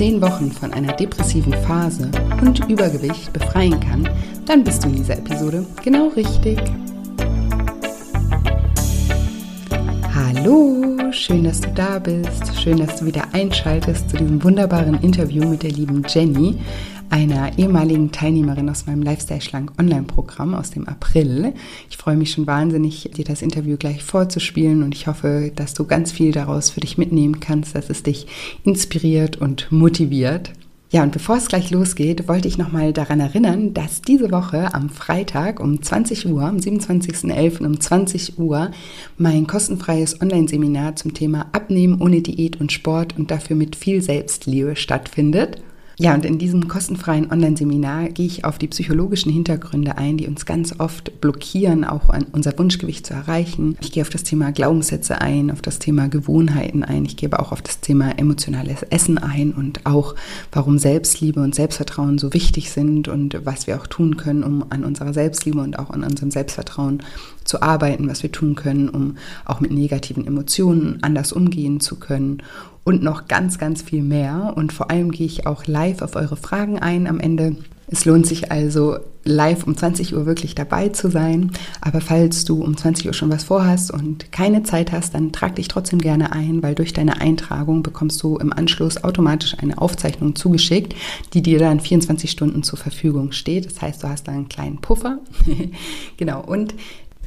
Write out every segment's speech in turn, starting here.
Zehn Wochen von einer depressiven Phase und Übergewicht befreien kann, dann bist du in dieser Episode genau richtig. Hallo, schön, dass du da bist. Schön, dass du wieder einschaltest zu diesem wunderbaren Interview mit der lieben Jenny einer ehemaligen Teilnehmerin aus meinem Lifestyle Schlank Online-Programm aus dem April. Ich freue mich schon wahnsinnig, dir das Interview gleich vorzuspielen und ich hoffe, dass du ganz viel daraus für dich mitnehmen kannst, dass es dich inspiriert und motiviert. Ja, und bevor es gleich losgeht, wollte ich nochmal daran erinnern, dass diese Woche am Freitag um 20 Uhr, am 27.11. um 20 Uhr, mein kostenfreies Online-Seminar zum Thema Abnehmen ohne Diät und Sport und dafür mit viel Selbstliebe stattfindet. Ja, und in diesem kostenfreien Online-Seminar gehe ich auf die psychologischen Hintergründe ein, die uns ganz oft blockieren, auch an unser Wunschgewicht zu erreichen. Ich gehe auf das Thema Glaubenssätze ein, auf das Thema Gewohnheiten ein. Ich gehe aber auch auf das Thema emotionales Essen ein und auch, warum Selbstliebe und Selbstvertrauen so wichtig sind und was wir auch tun können, um an unserer Selbstliebe und auch an unserem Selbstvertrauen zu arbeiten, was wir tun können, um auch mit negativen Emotionen anders umgehen zu können und noch ganz, ganz viel mehr. Und vor allem gehe ich auch live auf eure Fragen ein am Ende. Es lohnt sich also live um 20 Uhr wirklich dabei zu sein. Aber falls du um 20 Uhr schon was vorhast und keine Zeit hast, dann trag dich trotzdem gerne ein, weil durch deine Eintragung bekommst du im Anschluss automatisch eine Aufzeichnung zugeschickt, die dir dann 24 Stunden zur Verfügung steht. Das heißt, du hast da einen kleinen Puffer. genau. Und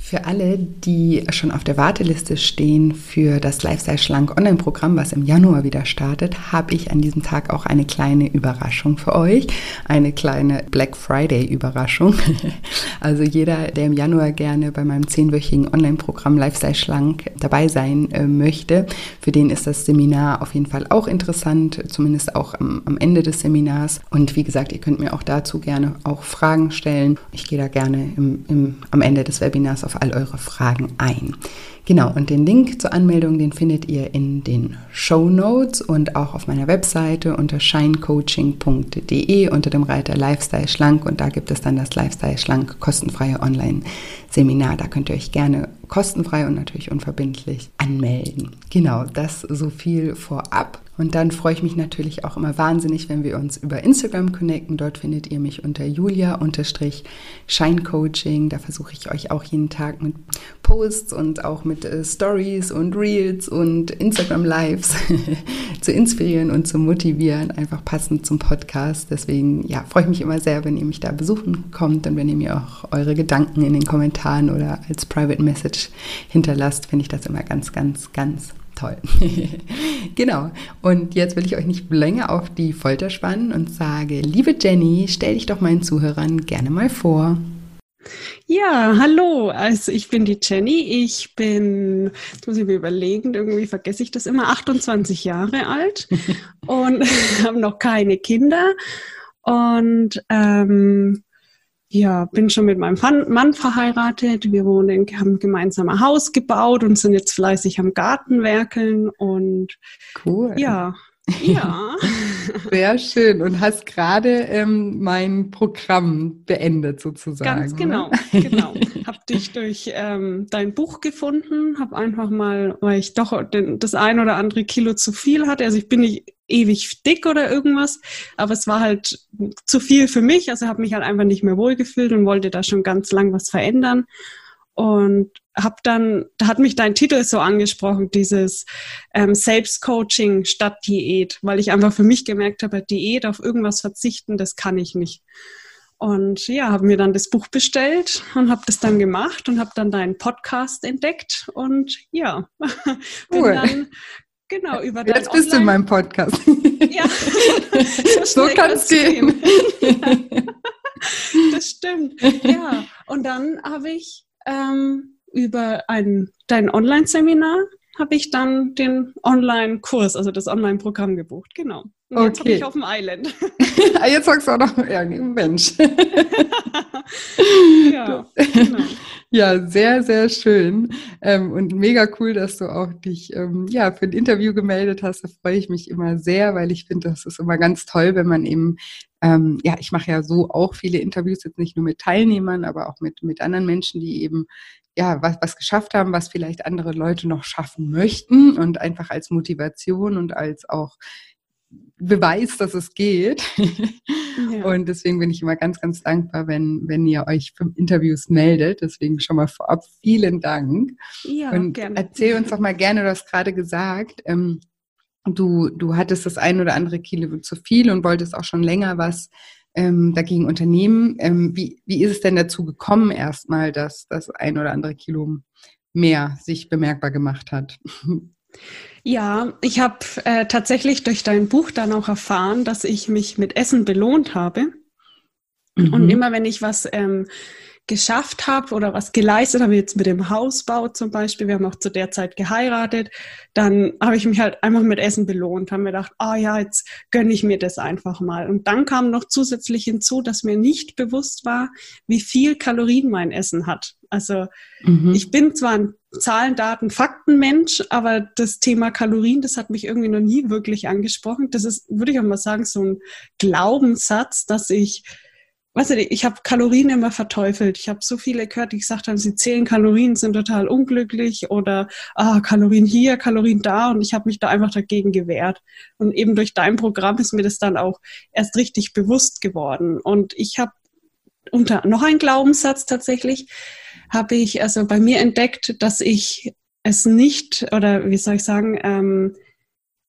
für alle, die schon auf der Warteliste stehen für das Lifestyle Schlank Online-Programm, was im Januar wieder startet, habe ich an diesem Tag auch eine kleine Überraschung für euch. Eine kleine Black Friday-Überraschung. Also jeder, der im Januar gerne bei meinem zehnwöchigen Online-Programm Lifestyle Schlank dabei sein äh, möchte, für den ist das Seminar auf jeden Fall auch interessant, zumindest auch am, am Ende des Seminars. Und wie gesagt, ihr könnt mir auch dazu gerne auch Fragen stellen. Ich gehe da gerne im, im, am Ende des Webinars auf auf all eure Fragen ein. Genau, und den Link zur Anmeldung, den findet ihr in den Show Notes und auch auf meiner Webseite unter shinecoaching.de unter dem Reiter Lifestyle Schlank und da gibt es dann das Lifestyle Schlank kostenfreie Online-Seminar. Da könnt ihr euch gerne kostenfrei und natürlich unverbindlich anmelden. Genau, das so viel vorab. Und dann freue ich mich natürlich auch immer wahnsinnig, wenn wir uns über Instagram connecten. Dort findet ihr mich unter julia-scheincoaching. Da versuche ich euch auch jeden Tag mit Posts und auch mit äh, Stories und Reels und Instagram Lives zu inspirieren und zu motivieren, einfach passend zum Podcast. Deswegen ja, freue ich mich immer sehr, wenn ihr mich da besuchen kommt und wenn ihr mir auch eure Gedanken in den Kommentaren oder als Private Message hinterlasst, finde ich das immer ganz, ganz, ganz toll. genau. Und jetzt will ich euch nicht länger auf die Folter spannen und sage, liebe Jenny, stell dich doch meinen Zuhörern gerne mal vor. Ja, hallo. Also ich bin die Jenny. Ich bin, jetzt muss ich mir überlegen, irgendwie vergesse ich das immer, 28 Jahre alt und habe noch keine Kinder. Und ähm, ja, bin schon mit meinem Mann verheiratet. Wir wohnen, haben gemeinsam ein Haus gebaut und sind jetzt fleißig am Garten werkeln und cool. Ja, ja. Sehr schön. Und hast gerade ähm, mein Programm beendet sozusagen. Ganz genau, genau. Hab dich durch ähm, dein Buch gefunden, hab einfach mal, weil ich doch den, das ein oder andere Kilo zu viel hatte. Also ich bin nicht ewig dick oder irgendwas, aber es war halt zu viel für mich. Also habe mich halt einfach nicht mehr wohlgefühlt und wollte da schon ganz lang was verändern und habe dann, da hat mich dein Titel so angesprochen, dieses ähm, Selbstcoaching statt Diät, weil ich einfach für mich gemerkt habe, Diät auf irgendwas verzichten, das kann ich nicht. Und ja, habe mir dann das Buch bestellt und habe das dann gemacht und habe dann deinen Podcast entdeckt und ja, bin cool. dann genau über Jetzt bist Online du in meinem Podcast. Ja, so, so kann es gehen. das stimmt. Ja, und dann habe ich ähm, über ein, dein Online-Seminar habe ich dann den Online-Kurs, also das Online-Programm gebucht. Genau. Und okay. jetzt habe ich auf dem Island. Ah, jetzt sagst du auch noch, ja, Mensch. ja, genau. Ja, sehr, sehr schön. Ähm, und mega cool, dass du auch dich ähm, ja, für ein Interview gemeldet hast. Da freue ich mich immer sehr, weil ich finde, das ist immer ganz toll, wenn man eben ähm, ja, ich mache ja so auch viele Interviews, jetzt nicht nur mit Teilnehmern, aber auch mit, mit anderen Menschen, die eben ja, was, was geschafft haben, was vielleicht andere Leute noch schaffen möchten und einfach als Motivation und als auch Beweis, dass es geht. Ja. Und deswegen bin ich immer ganz, ganz dankbar, wenn, wenn ihr euch für Interviews meldet. Deswegen schon mal vorab vielen Dank. Ja, und gerne. erzähl uns doch mal gerne, du hast gerade gesagt, ähm, du, du hattest das ein oder andere Kilo zu viel und wolltest auch schon länger was ähm, dagegen unternehmen. Ähm, wie, wie ist es denn dazu gekommen erstmal, dass das ein oder andere Kilo mehr sich bemerkbar gemacht hat? Ja, ich habe äh, tatsächlich durch dein Buch dann auch erfahren, dass ich mich mit Essen belohnt habe. Mhm. Und immer wenn ich was ähm, geschafft habe oder was geleistet habe, jetzt mit dem Hausbau zum Beispiel, wir haben auch zu der Zeit geheiratet, dann habe ich mich halt einfach mit Essen belohnt, haben mir gedacht, ah oh ja, jetzt gönne ich mir das einfach mal. Und dann kam noch zusätzlich hinzu, dass mir nicht bewusst war, wie viel Kalorien mein Essen hat. Also mhm. ich bin zwar ein Zahlen, Daten, Fakten-Mensch, aber das Thema Kalorien, das hat mich irgendwie noch nie wirklich angesprochen. Das ist, würde ich auch mal sagen, so ein Glaubenssatz, dass ich weißt du, ich habe Kalorien immer verteufelt. Ich habe so viele gehört, die gesagt haben, sie zählen Kalorien, sind total unglücklich oder ah, Kalorien hier, Kalorien da und ich habe mich da einfach dagegen gewehrt. Und eben durch dein Programm ist mir das dann auch erst richtig bewusst geworden. Und ich habe unter noch ein Glaubenssatz tatsächlich, habe ich also bei mir entdeckt, dass ich es nicht oder wie soll ich sagen, ähm,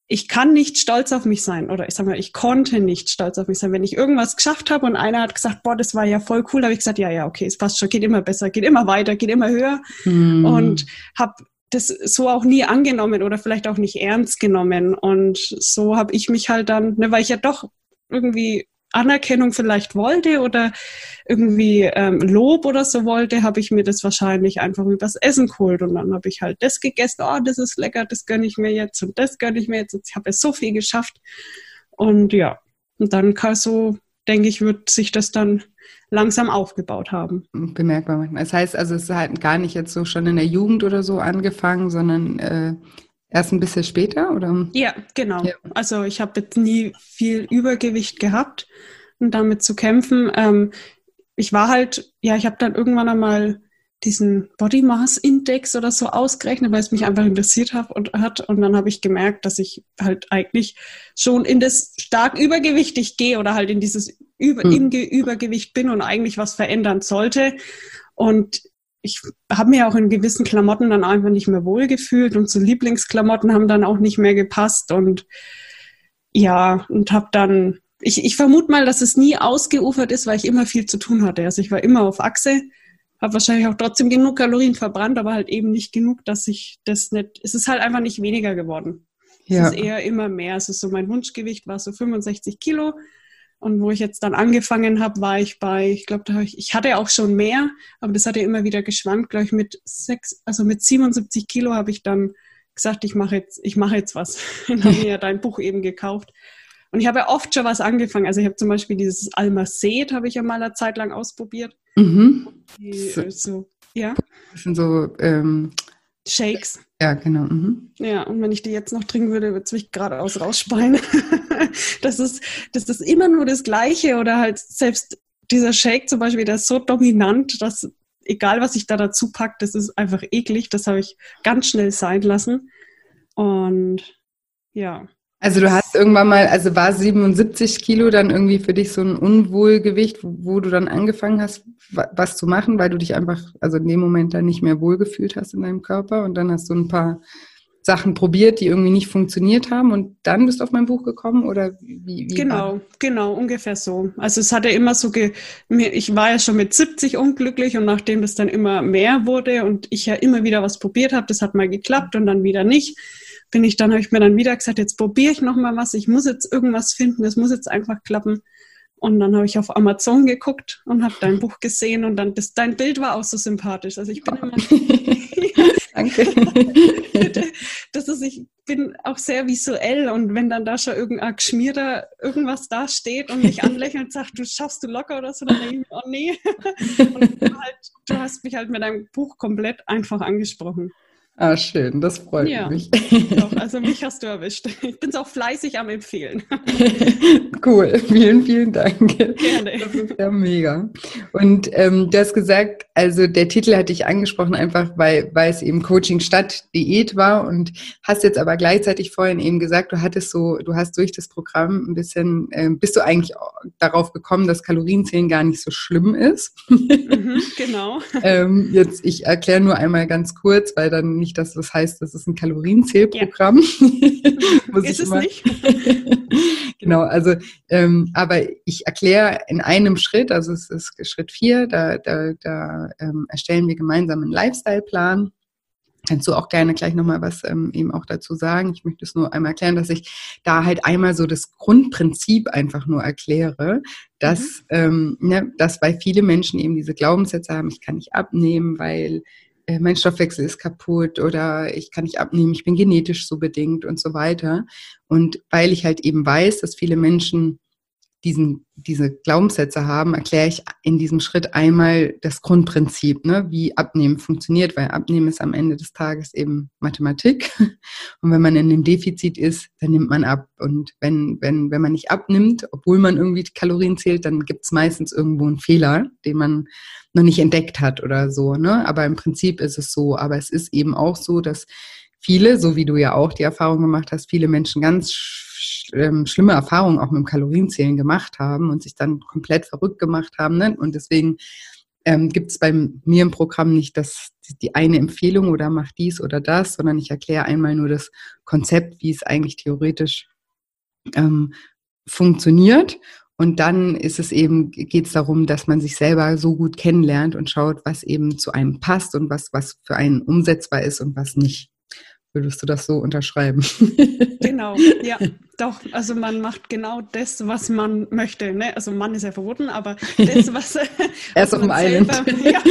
ich kann nicht stolz auf mich sein oder ich sag mal, ich konnte nicht stolz auf mich sein. Wenn ich irgendwas geschafft habe und einer hat gesagt, boah, das war ja voll cool, habe ich gesagt, ja, ja, okay, es passt schon, geht immer besser, geht immer weiter, geht immer höher mhm. und habe das so auch nie angenommen oder vielleicht auch nicht ernst genommen und so habe ich mich halt dann, ne, weil ich ja doch irgendwie Anerkennung vielleicht wollte oder irgendwie ähm, Lob oder so wollte, habe ich mir das wahrscheinlich einfach übers Essen geholt und dann habe ich halt das gegessen, oh, das ist lecker, das gönne ich mir jetzt und das gönne ich mir jetzt. Ich habe ja so viel geschafft und ja, und dann kann so, denke ich, wird sich das dann langsam aufgebaut haben. Bemerkbar manchmal. Das heißt also, es ist halt gar nicht jetzt so schon in der Jugend oder so angefangen, sondern äh, Erst ein bisschen später, oder? Ja, genau. Ja. Also ich habe jetzt nie viel Übergewicht gehabt und damit zu kämpfen. Ähm, ich war halt, ja, ich habe dann irgendwann einmal diesen Body Mass Index oder so ausgerechnet, weil es mich einfach interessiert hat und hat. Und dann habe ich gemerkt, dass ich halt eigentlich schon in das stark übergewichtig gehe oder halt in dieses Über hm. Übergewicht bin und eigentlich was verändern sollte. Und ich habe mir auch in gewissen Klamotten dann einfach nicht mehr wohlgefühlt und so Lieblingsklamotten haben dann auch nicht mehr gepasst und ja, und habe dann, ich, ich vermute mal, dass es nie ausgeufert ist, weil ich immer viel zu tun hatte. Also ich war immer auf Achse, habe wahrscheinlich auch trotzdem genug Kalorien verbrannt, aber halt eben nicht genug, dass ich das nicht, es ist halt einfach nicht weniger geworden. Ja. Es ist eher immer mehr. Es ist so, mein Wunschgewicht war so 65 Kilo und wo ich jetzt dann angefangen habe, war ich bei, ich glaube, ich, ich hatte auch schon mehr, aber das hat ja immer wieder geschwankt, glaube ich, mit sechs, also mit 77 Kilo habe ich dann gesagt, ich mache jetzt, ich mache jetzt was. Dann habe mir ja dein Buch eben gekauft. Und ich habe ja oft schon was angefangen. Also ich habe zum Beispiel dieses Almacet, habe ich ja mal eine Zeit lang ausprobiert. Mhm. Die, so, so, ja. Sind so ähm, Shakes. Ja, genau. Mhm. Ja, und wenn ich die jetzt noch trinken würde, würde es mich geradeaus rausspeien. das, ist, das ist immer nur das Gleiche oder halt selbst dieser Shake zum Beispiel, der ist so dominant, dass egal was ich da dazu packe, das ist einfach eklig. Das habe ich ganz schnell sein lassen. Und ja. Also du hast irgendwann mal, also war 77 Kilo dann irgendwie für dich so ein Unwohlgewicht, wo du dann angefangen hast, was zu machen, weil du dich einfach, also in dem Moment dann nicht mehr wohlgefühlt hast in deinem Körper und dann hast du ein paar Sachen probiert, die irgendwie nicht funktioniert haben und dann bist du auf mein Buch gekommen oder wie? wie genau, war? genau, ungefähr so. Also es hatte immer so, ge ich war ja schon mit 70 unglücklich und nachdem das dann immer mehr wurde und ich ja immer wieder was probiert habe, das hat mal geklappt und dann wieder nicht, bin ich dann, habe ich mir dann wieder gesagt, jetzt probiere ich nochmal was, ich muss jetzt irgendwas finden, das muss jetzt einfach klappen. Und dann habe ich auf Amazon geguckt und habe dein Buch gesehen und dann das, dein Bild war auch so sympathisch. Also ich bin immer. Danke. das ist, ich bin auch sehr visuell und wenn dann da schon irgendein Geschmierter irgendwas da steht und mich anlächelt und sagt, du schaffst du locker oder so, dann denke ich oh nee. Und du, halt, du hast mich halt mit deinem Buch komplett einfach angesprochen. Ah, schön, das freut ja, mich. Doch, also mich hast du erwischt. Ich bin auch fleißig am Empfehlen. cool, vielen, vielen Dank. Gerne. Das ist ja mega. Und ähm, du hast gesagt, also der Titel hatte ich angesprochen, einfach weil, weil es eben Coaching statt Diät war und hast jetzt aber gleichzeitig vorhin eben gesagt, du hattest so, du hast durch das Programm ein bisschen, äh, bist du eigentlich darauf gekommen, dass Kalorienzählen gar nicht so schlimm ist. Mhm, genau. ähm, jetzt, ich erkläre nur einmal ganz kurz, weil dann nicht, dass das heißt, das ist ein Kalorienzählprogramm. Ja. ist es nicht? genau, also, ähm, aber ich erkläre in einem Schritt, also es ist Schritt vier, da, da, da ähm, erstellen wir gemeinsam einen Lifestyle-Plan. Kannst du auch gerne gleich nochmal was ähm, eben auch dazu sagen? Ich möchte es nur einmal erklären, dass ich da halt einmal so das Grundprinzip einfach nur erkläre, dass, mhm. ähm, ne, dass weil viele Menschen eben diese Glaubenssätze haben, ich kann nicht abnehmen, weil mein Stoffwechsel ist kaputt oder ich kann nicht abnehmen, ich bin genetisch so bedingt und so weiter. Und weil ich halt eben weiß, dass viele Menschen diesen, diese Glaubenssätze haben, erkläre ich in diesem Schritt einmal das Grundprinzip, ne, wie Abnehmen funktioniert, weil Abnehmen ist am Ende des Tages eben Mathematik. Und wenn man in einem Defizit ist, dann nimmt man ab. Und wenn, wenn, wenn man nicht abnimmt, obwohl man irgendwie Kalorien zählt, dann gibt es meistens irgendwo einen Fehler, den man noch nicht entdeckt hat oder so. Ne? Aber im Prinzip ist es so. Aber es ist eben auch so, dass viele, so wie du ja auch die Erfahrung gemacht hast, viele Menschen ganz sch ähm, schlimme Erfahrungen auch mit dem Kalorienzählen gemacht haben und sich dann komplett verrückt gemacht haben. Ne? Und deswegen ähm, gibt es bei mir im Programm nicht das, die eine Empfehlung oder mach dies oder das, sondern ich erkläre einmal nur das Konzept, wie es eigentlich theoretisch ähm, funktioniert. Und dann ist es eben, geht es darum, dass man sich selber so gut kennenlernt und schaut, was eben zu einem passt und was, was für einen umsetzbar ist und was nicht. Würdest du das so unterschreiben? Genau, ja, doch. Also man macht genau das, was man möchte. Ne? Also Mann ist ja verboten, aber das, was, Erst was auf dem Island. Ja.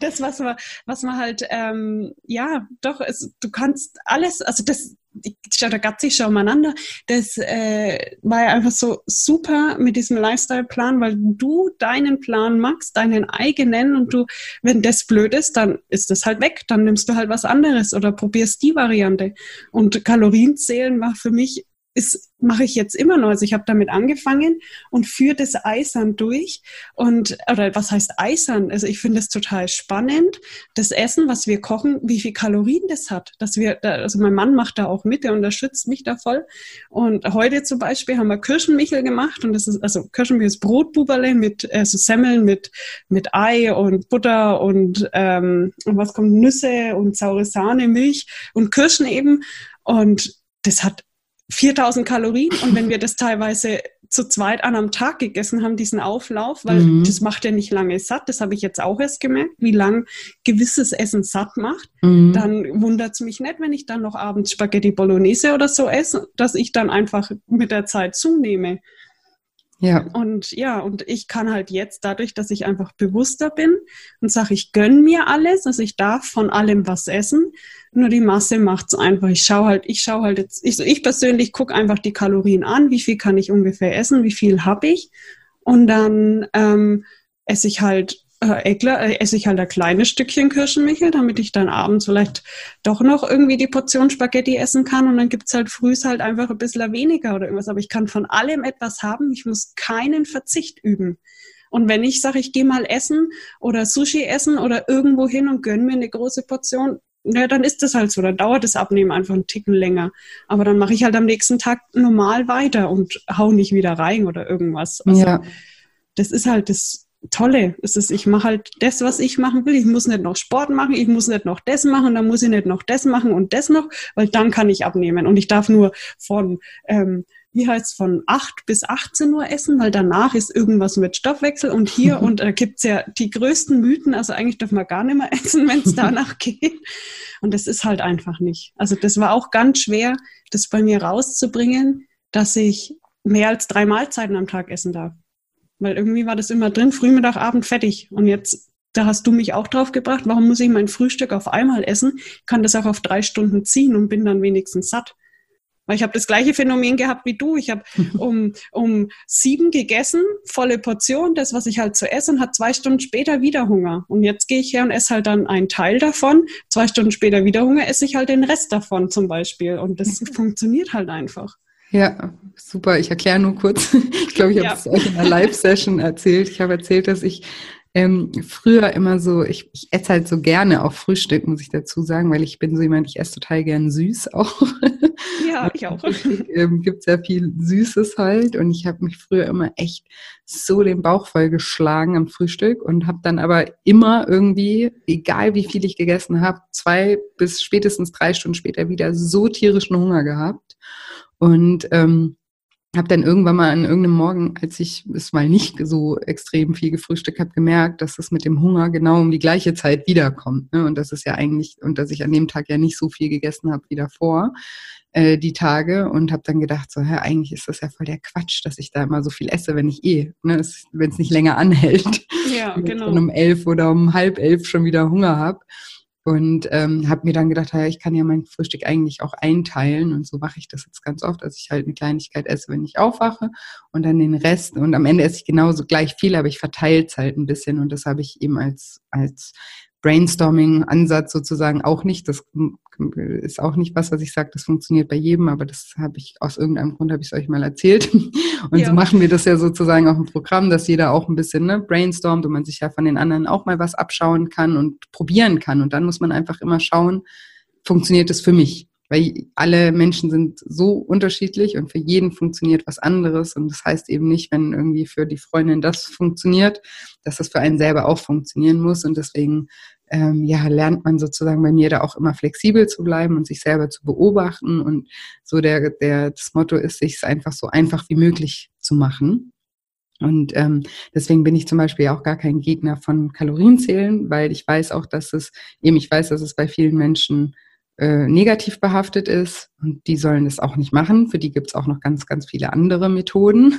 das, was man, was man halt, ähm, ja, doch, es, du kannst alles, also das, da ragazzi sich umeinander. Das äh, war ja einfach so super mit diesem Lifestyle-Plan, weil du deinen Plan machst, deinen eigenen und du, wenn das blöd ist, dann ist das halt weg, dann nimmst du halt was anderes oder probierst die Variante. Und Kalorienzählen war für mich ist, mache ich jetzt immer noch. Also ich habe damit angefangen und führe das eisern durch. Und, oder was heißt eisern? Also ich finde es total spannend, das Essen, was wir kochen, wie viel Kalorien das hat. Dass wir, also mein Mann macht da auch mit, der unterstützt mich da voll. Und heute zum Beispiel haben wir Kirschenmichel gemacht und das ist, also Kirschenmichel ist Brotbuberle mit, also Semmeln mit, mit Ei und Butter und, ähm, und was kommt, Nüsse und saure Sahne, Milch und Kirschen eben. Und das hat 4000 Kalorien und wenn wir das teilweise zu zweit an am Tag gegessen haben, diesen Auflauf, weil mhm. das macht ja nicht lange satt, das habe ich jetzt auch erst gemerkt, wie lang gewisses Essen satt macht, mhm. dann wundert es mich nicht, wenn ich dann noch abends Spaghetti Bolognese oder so esse, dass ich dann einfach mit der Zeit zunehme. Ja. Und ja, und ich kann halt jetzt dadurch, dass ich einfach bewusster bin und sage, ich gönne mir alles, also ich darf von allem was essen, nur die Masse macht's einfach. Ich schaue halt, ich schaue halt jetzt, ich, ich persönlich gucke einfach die Kalorien an, wie viel kann ich ungefähr essen, wie viel habe ich. Und dann ähm, esse ich halt äh, Eckler, äh, esse ich halt ein kleines Stückchen Kirschenmichel, damit ich dann abends vielleicht doch noch irgendwie die Portion Spaghetti essen kann und dann gibt's halt frühs halt einfach ein bisschen weniger oder irgendwas. Aber ich kann von allem etwas haben, ich muss keinen Verzicht üben. Und wenn ich sage, ich gehe mal essen oder Sushi essen oder irgendwo hin und gönn mir eine große Portion, ja, dann ist das halt so. Dann dauert das Abnehmen einfach einen Ticken länger. Aber dann mache ich halt am nächsten Tag normal weiter und hau nicht wieder rein oder irgendwas. Also, ja. Das ist halt das Tolle. Es ist, ich mache halt das, was ich machen will. Ich muss nicht noch Sport machen, ich muss nicht noch das machen, dann muss ich nicht noch das machen und das noch, weil dann kann ich abnehmen. Und ich darf nur von ähm, wie heißt von 8 bis 18 Uhr essen, weil danach ist irgendwas mit Stoffwechsel und hier und da gibt's ja die größten Mythen, also eigentlich darf man gar nicht mehr essen, wenn es danach geht. Und das ist halt einfach nicht. Also das war auch ganz schwer, das bei mir rauszubringen, dass ich mehr als drei Mahlzeiten am Tag essen darf. Weil irgendwie war das immer drin, früh, Mittag, Abend, fertig. Und jetzt, da hast du mich auch drauf gebracht, warum muss ich mein Frühstück auf einmal essen? Ich kann das auch auf drei Stunden ziehen und bin dann wenigstens satt. Weil ich habe das gleiche Phänomen gehabt wie du. Ich habe um, um sieben gegessen, volle Portion, das, was ich halt zu essen, hat zwei Stunden später wieder Hunger. Und jetzt gehe ich her und esse halt dann einen Teil davon. Zwei Stunden später wieder Hunger, esse ich halt den Rest davon zum Beispiel. Und das funktioniert halt einfach. Ja, super. Ich erkläre nur kurz. Ich glaube, ich habe es euch in einer Live-Session erzählt. Ich habe erzählt, dass ich ähm, früher immer so, ich, ich esse halt so gerne auch Frühstück, muss ich dazu sagen, weil ich bin so jemand, ich esse total gern süß auch. Ja, ich auch. ähm, gibt sehr viel Süßes halt und ich habe mich früher immer echt so den Bauch voll geschlagen am Frühstück und habe dann aber immer irgendwie, egal wie viel ich gegessen habe, zwei bis spätestens drei Stunden später wieder so tierischen Hunger gehabt. Und ähm, habe dann irgendwann mal an irgendeinem Morgen, als ich es mal nicht so extrem viel gefrühstückt habe, gemerkt, dass es mit dem Hunger genau um die gleiche Zeit wiederkommt. Ne? Und das ist ja eigentlich, und dass ich an dem Tag ja nicht so viel gegessen habe wie davor, äh, die Tage. Und habe dann gedacht, so, hä, eigentlich ist das ja voll der Quatsch, dass ich da immer so viel esse, wenn ich eh, ne, wenn es nicht länger anhält. Ja, genau. Ich um elf oder um halb elf schon wieder Hunger habe. Und ähm, habe mir dann gedacht, ja, ich kann ja mein Frühstück eigentlich auch einteilen. Und so mache ich das jetzt ganz oft, dass ich halt eine Kleinigkeit esse, wenn ich aufwache und dann den Rest. Und am Ende esse ich genauso gleich viel, aber ich verteile es halt ein bisschen. Und das habe ich eben als, als Brainstorming-Ansatz sozusagen auch nicht. Das ist auch nicht was, was ich sage, das funktioniert bei jedem, aber das habe ich aus irgendeinem Grund habe ich es euch mal erzählt. Und ja. so machen wir das ja sozusagen auch im Programm, dass jeder auch ein bisschen ne, brainstormt und man sich ja von den anderen auch mal was abschauen kann und probieren kann. Und dann muss man einfach immer schauen, funktioniert es für mich? Weil alle Menschen sind so unterschiedlich und für jeden funktioniert was anderes. Und das heißt eben nicht, wenn irgendwie für die Freundin das funktioniert, dass das für einen selber auch funktionieren muss. Und deswegen ähm, ja, lernt man sozusagen bei mir da auch immer flexibel zu bleiben und sich selber zu beobachten. Und so der, der, das Motto ist, sich es einfach so einfach wie möglich zu machen. Und ähm, deswegen bin ich zum Beispiel auch gar kein Gegner von Kalorienzählen, weil ich weiß auch, dass es, eben ich weiß, dass es bei vielen Menschen äh, negativ behaftet ist und die sollen das auch nicht machen. Für die gibt es auch noch ganz, ganz viele andere Methoden.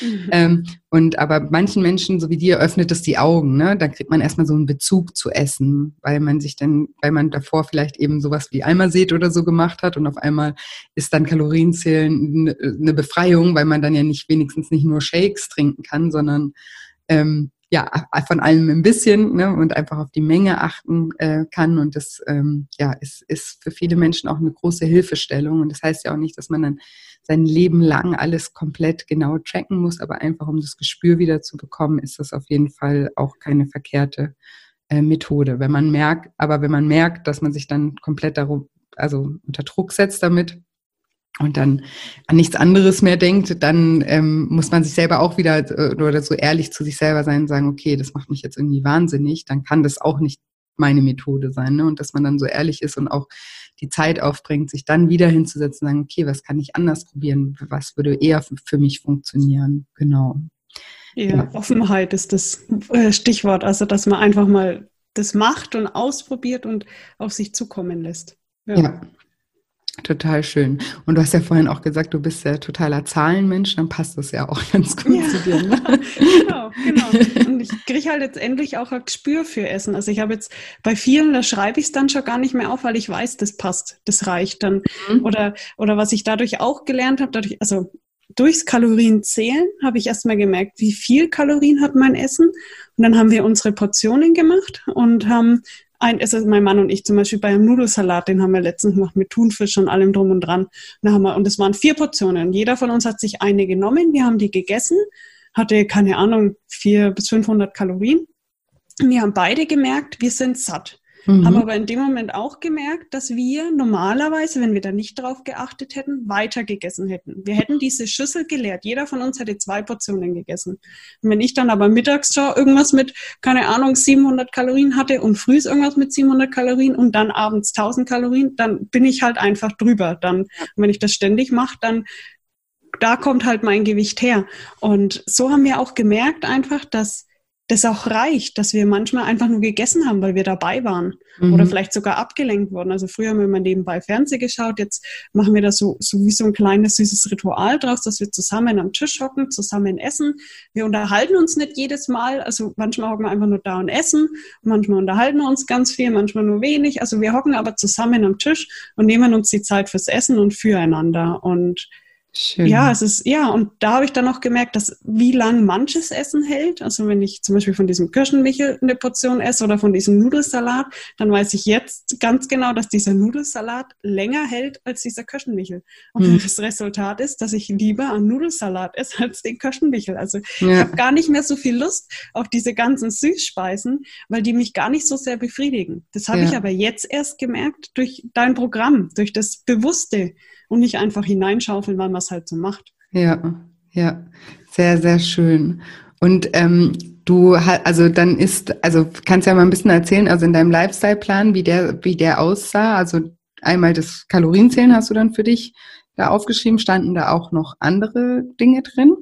mhm. ähm, und aber manchen Menschen, so wie dir, öffnet es die Augen. Ne? Da kriegt man erstmal so einen Bezug zu Essen, weil man sich dann, weil man davor vielleicht eben sowas wie Eimerseht oder so gemacht hat und auf einmal ist dann Kalorienzählen eine Befreiung, weil man dann ja nicht wenigstens nicht nur Shakes trinken kann, sondern ähm, ja, von allem ein bisschen ne, und einfach auf die Menge achten äh, kann. Und das ähm, ja, ist, ist für viele Menschen auch eine große Hilfestellung. Und das heißt ja auch nicht, dass man dann sein Leben lang alles komplett genau tracken muss, aber einfach um das Gespür wieder zu bekommen, ist das auf jeden Fall auch keine verkehrte äh, Methode. Wenn man merkt, aber wenn man merkt, dass man sich dann komplett darum, also unter Druck setzt damit, und dann an nichts anderes mehr denkt, dann ähm, muss man sich selber auch wieder äh, oder so ehrlich zu sich selber sein und sagen, okay, das macht mich jetzt irgendwie wahnsinnig, dann kann das auch nicht meine Methode sein. Ne? Und dass man dann so ehrlich ist und auch die Zeit aufbringt, sich dann wieder hinzusetzen und sagen, okay, was kann ich anders probieren? Was würde eher für mich funktionieren? Genau. Ja, ja. Offenheit ist das äh, Stichwort. Also, dass man einfach mal das macht und ausprobiert und auf sich zukommen lässt. ja. ja. Total schön. Und du hast ja vorhin auch gesagt, du bist ja totaler Zahlenmensch, dann passt das ja auch ganz gut ja. zu dir. Ne? genau, genau. Und ich kriege halt jetzt endlich auch ein Gespür für Essen. Also ich habe jetzt bei vielen, da schreibe ich es dann schon gar nicht mehr auf, weil ich weiß, das passt, das reicht dann. Mhm. Oder, oder was ich dadurch auch gelernt habe, dadurch, also durchs Kalorienzählen habe ich erstmal gemerkt, wie viel Kalorien hat mein Essen. Und dann haben wir unsere Portionen gemacht und haben ein, also mein Mann und ich zum Beispiel bei einem Nudelsalat, den haben wir letztens gemacht mit Thunfisch und allem drum und dran. Und, haben wir, und es waren vier Portionen. Jeder von uns hat sich eine genommen. Wir haben die gegessen, hatte keine Ahnung, vier bis 500 Kalorien. Wir haben beide gemerkt, wir sind satt. Mhm. Haben aber in dem Moment auch gemerkt, dass wir normalerweise, wenn wir da nicht drauf geachtet hätten, weiter gegessen hätten. Wir hätten diese Schüssel geleert. Jeder von uns hätte zwei Portionen gegessen. Und wenn ich dann aber mittags schon irgendwas mit, keine Ahnung, 700 Kalorien hatte und früh irgendwas mit 700 Kalorien und dann abends 1000 Kalorien, dann bin ich halt einfach drüber. Dann, wenn ich das ständig mache, dann da kommt halt mein Gewicht her. Und so haben wir auch gemerkt einfach, dass das auch reicht, dass wir manchmal einfach nur gegessen haben, weil wir dabei waren mhm. oder vielleicht sogar abgelenkt wurden. Also früher haben wir mal nebenbei Fernsehen geschaut, jetzt machen wir da so, so wie so ein kleines süßes Ritual draus, dass wir zusammen am Tisch hocken, zusammen essen. Wir unterhalten uns nicht jedes Mal, also manchmal hocken wir einfach nur da und essen, manchmal unterhalten wir uns ganz viel, manchmal nur wenig. Also wir hocken aber zusammen am Tisch und nehmen uns die Zeit fürs Essen und füreinander und Schön. Ja, es ist, ja, und da habe ich dann auch gemerkt, dass wie lang manches Essen hält. Also wenn ich zum Beispiel von diesem Kirschenmichel eine Portion esse oder von diesem Nudelsalat, dann weiß ich jetzt ganz genau, dass dieser Nudelsalat länger hält als dieser Kirschenmichel. Und hm. das Resultat ist, dass ich lieber einen Nudelsalat esse als den Kirschenmichel. Also ja. ich habe gar nicht mehr so viel Lust auf diese ganzen Süßspeisen, weil die mich gar nicht so sehr befriedigen. Das habe ja. ich aber jetzt erst gemerkt durch dein Programm, durch das Bewusste und nicht einfach hineinschaufeln, weil man es halt so macht. Ja, ja, sehr, sehr schön. Und ähm, du also dann ist, also kannst ja mal ein bisschen erzählen, also in deinem Lifestyle-Plan, wie der, wie der aussah. Also einmal das Kalorienzählen hast du dann für dich da aufgeschrieben. Standen da auch noch andere Dinge drin?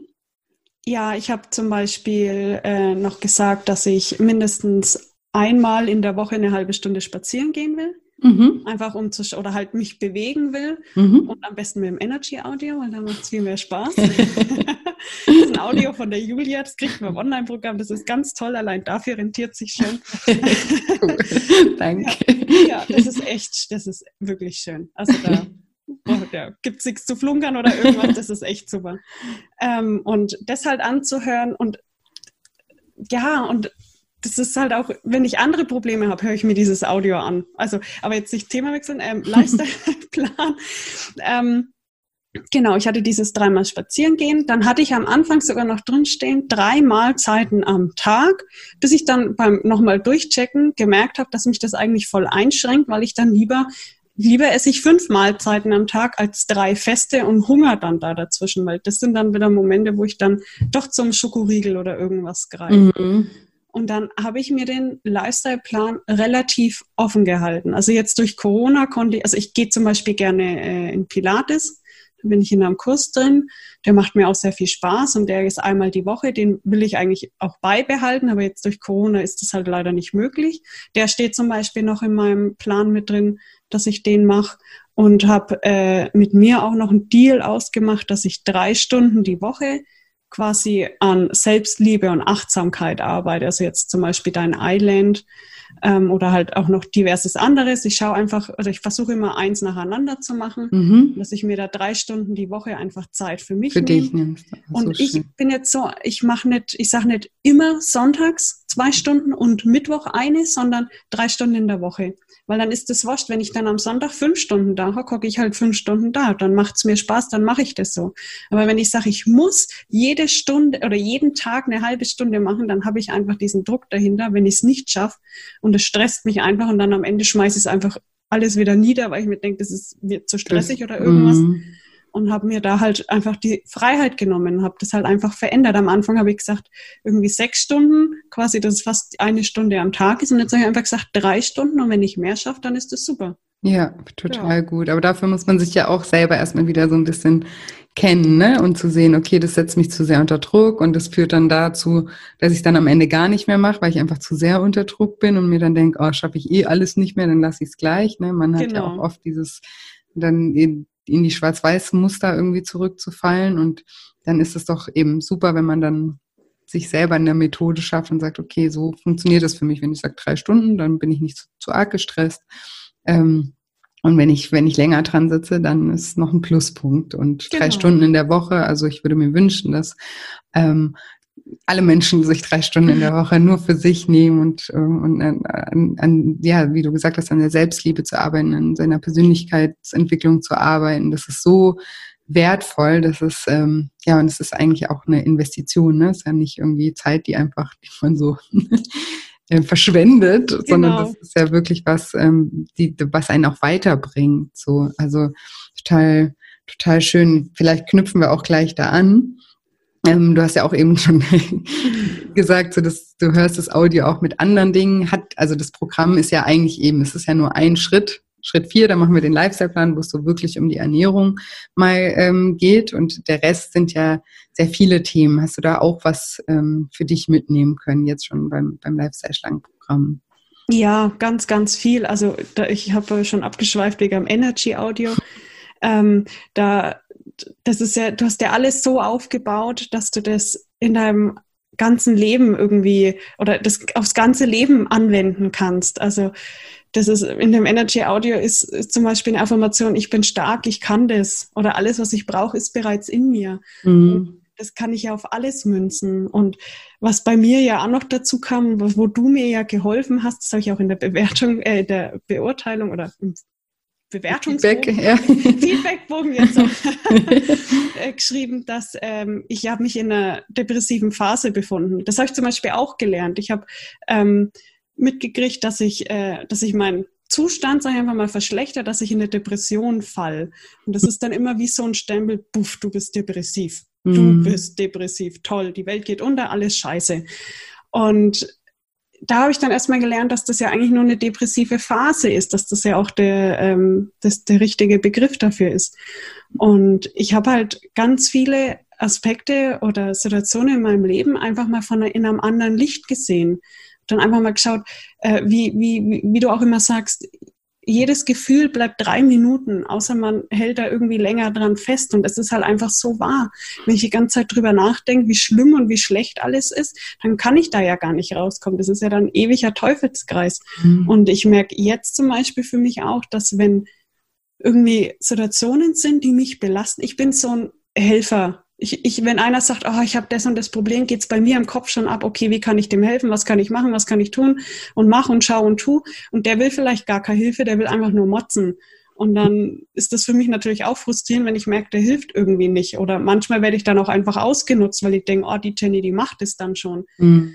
Ja, ich habe zum Beispiel äh, noch gesagt, dass ich mindestens einmal in der Woche eine halbe Stunde spazieren gehen will. Mhm. Einfach um zu oder halt mich bewegen will. Mhm. Und am besten mit dem Energy Audio, weil dann macht es viel mehr Spaß. das ist ein Audio von der Julia, das kriegt man im Online-Programm. Das ist ganz toll, allein dafür rentiert sich schon. cool. Danke. Ja, ja, das ist echt, das ist wirklich schön. Also da. Oh, da gibt es nichts zu flunkern oder irgendwas, das ist echt super. Ähm, und das halt anzuhören und ja, und das ist halt auch, wenn ich andere Probleme habe, höre ich mir dieses Audio an. Also, aber jetzt nicht Thema wechseln, ähm, Lifestyle-Plan. ähm, genau, ich hatte dieses dreimal spazieren gehen. Dann hatte ich am Anfang sogar noch drinstehen, drei Mahlzeiten am Tag, bis ich dann beim nochmal durchchecken gemerkt habe, dass mich das eigentlich voll einschränkt, weil ich dann lieber lieber esse ich fünf Mahlzeiten am Tag als drei feste und Hunger dann da dazwischen, weil das sind dann wieder Momente, wo ich dann doch zum Schokoriegel oder irgendwas greife. Mhm. Und dann habe ich mir den Lifestyle-Plan relativ offen gehalten. Also jetzt durch Corona konnte ich, also ich gehe zum Beispiel gerne äh, in Pilates, da bin ich in einem Kurs drin, der macht mir auch sehr viel Spaß und der ist einmal die Woche, den will ich eigentlich auch beibehalten, aber jetzt durch Corona ist das halt leider nicht möglich. Der steht zum Beispiel noch in meinem Plan mit drin, dass ich den mache und habe äh, mit mir auch noch einen Deal ausgemacht, dass ich drei Stunden die Woche quasi an Selbstliebe und Achtsamkeit arbeite. Also jetzt zum Beispiel dein Island ähm, oder halt auch noch diverses anderes. Ich schaue einfach, oder ich versuche immer eins nacheinander zu machen, mhm. dass ich mir da drei Stunden die Woche einfach Zeit für mich für nehme. Dich nimmst. Und so ich schön. bin jetzt so, ich mache nicht, ich sage nicht immer sonntags zwei Stunden und Mittwoch eine, sondern drei Stunden in der Woche. Weil dann ist es wurscht, wenn ich dann am Sonntag fünf Stunden da hocke, hocke ich halt fünf Stunden da. Dann macht es mir Spaß, dann mache ich das so. Aber wenn ich sage, ich muss jede Stunde oder jeden Tag eine halbe Stunde machen, dann habe ich einfach diesen Druck dahinter, wenn ich es nicht schaffe. Und es stresst mich einfach und dann am Ende schmeiße ich es einfach alles wieder nieder, weil ich mir denke, das ist mir zu stressig oder irgendwas. Mm und habe mir da halt einfach die Freiheit genommen, habe das halt einfach verändert. Am Anfang habe ich gesagt, irgendwie sechs Stunden, quasi, dass es fast eine Stunde am Tag ist. Und jetzt habe ich einfach gesagt, drei Stunden und wenn ich mehr schaffe, dann ist das super. Ja, total ja. gut. Aber dafür muss man sich ja auch selber erstmal wieder so ein bisschen kennen, ne? Und zu sehen, okay, das setzt mich zu sehr unter Druck und das führt dann dazu, dass ich dann am Ende gar nicht mehr mache, weil ich einfach zu sehr unter Druck bin und mir dann denke, oh, schaffe ich eh alles nicht mehr, dann lasse ich es gleich. Ne? Man hat genau. ja auch oft dieses dann in die Schwarz-Weiß-Muster irgendwie zurückzufallen. Und dann ist es doch eben super, wenn man dann sich selber in der Methode schafft und sagt, okay, so funktioniert das für mich. Wenn ich sage drei Stunden, dann bin ich nicht zu, zu arg gestresst. Ähm, und wenn ich, wenn ich länger dran sitze, dann ist noch ein Pluspunkt. Und genau. drei Stunden in der Woche, also ich würde mir wünschen, dass ähm, alle Menschen sich drei Stunden in der Woche nur für sich nehmen und, ähm, und an, an, ja, wie du gesagt hast, an der Selbstliebe zu arbeiten, an seiner Persönlichkeitsentwicklung zu arbeiten. Das ist so wertvoll, das ist, ähm, ja, und es ist eigentlich auch eine Investition, ne? Es ist ja nicht irgendwie Zeit, die einfach, die man so äh, verschwendet, genau. sondern das ist ja wirklich was, ähm, die, was einen auch weiterbringt. So, also total, total schön. Vielleicht knüpfen wir auch gleich da an. Ähm, du hast ja auch eben schon gesagt, so dass du hörst das Audio auch mit anderen Dingen. Hat, also das Programm ist ja eigentlich eben, es ist ja nur ein Schritt Schritt vier, da machen wir den Lifestyle-Plan, wo es so wirklich um die Ernährung mal ähm, geht. Und der Rest sind ja sehr viele Themen. Hast du da auch was ähm, für dich mitnehmen können, jetzt schon beim, beim Lifestyle-Schlangen-Programm? Ja, ganz, ganz viel. Also da, ich habe schon abgeschweift wegen am Energy Audio. Ähm, da, das ist ja, du hast ja alles so aufgebaut, dass du das in deinem ganzen Leben irgendwie oder das aufs ganze Leben anwenden kannst. Also das ist in dem Energy Audio ist, ist, zum Beispiel eine Affirmation, ich bin stark, ich kann das oder alles, was ich brauche, ist bereits in mir. Mhm. Das kann ich ja auf alles münzen. Und was bei mir ja auch noch dazu kam, wo du mir ja geholfen hast, das habe ich auch in der Bewertung, äh, der Beurteilung oder im Bewertungsbogen, Feedback, ja. Feedbackbogen jetzt auch äh, geschrieben, dass ähm, ich habe mich in einer depressiven Phase befunden. Das habe ich zum Beispiel auch gelernt. Ich habe ähm, mitgekriegt, dass ich, äh, dass ich meinen Zustand, sage ich einfach mal, verschlechtert, dass ich in eine Depression fall. Und das ist dann immer wie so ein Stempel, buff, du bist depressiv. Du mhm. bist depressiv, toll, die Welt geht unter, alles scheiße. Und da habe ich dann erstmal gelernt, dass das ja eigentlich nur eine depressive Phase ist, dass das ja auch der, ähm, das, der richtige Begriff dafür ist. Und ich habe halt ganz viele Aspekte oder Situationen in meinem Leben einfach mal von in einem anderen Licht gesehen. Dann einfach mal geschaut, äh, wie, wie, wie du auch immer sagst, jedes Gefühl bleibt drei Minuten, außer man hält da irgendwie länger dran fest. Und es ist halt einfach so wahr. Wenn ich die ganze Zeit drüber nachdenke, wie schlimm und wie schlecht alles ist, dann kann ich da ja gar nicht rauskommen. Das ist ja dann ein ewiger Teufelskreis. Mhm. Und ich merke jetzt zum Beispiel für mich auch, dass wenn irgendwie Situationen sind, die mich belasten, ich bin so ein Helfer ich, ich, wenn einer sagt, oh, ich habe das und das Problem, geht's bei mir im Kopf schon ab, okay, wie kann ich dem helfen, was kann ich machen, was kann ich tun und mach und schau und tu. Und der will vielleicht gar keine Hilfe, der will einfach nur motzen. Und dann ist das für mich natürlich auch frustrierend, wenn ich merke, der hilft irgendwie nicht. Oder manchmal werde ich dann auch einfach ausgenutzt, weil ich denke, oh, die Jenny, die macht es dann schon. Mhm.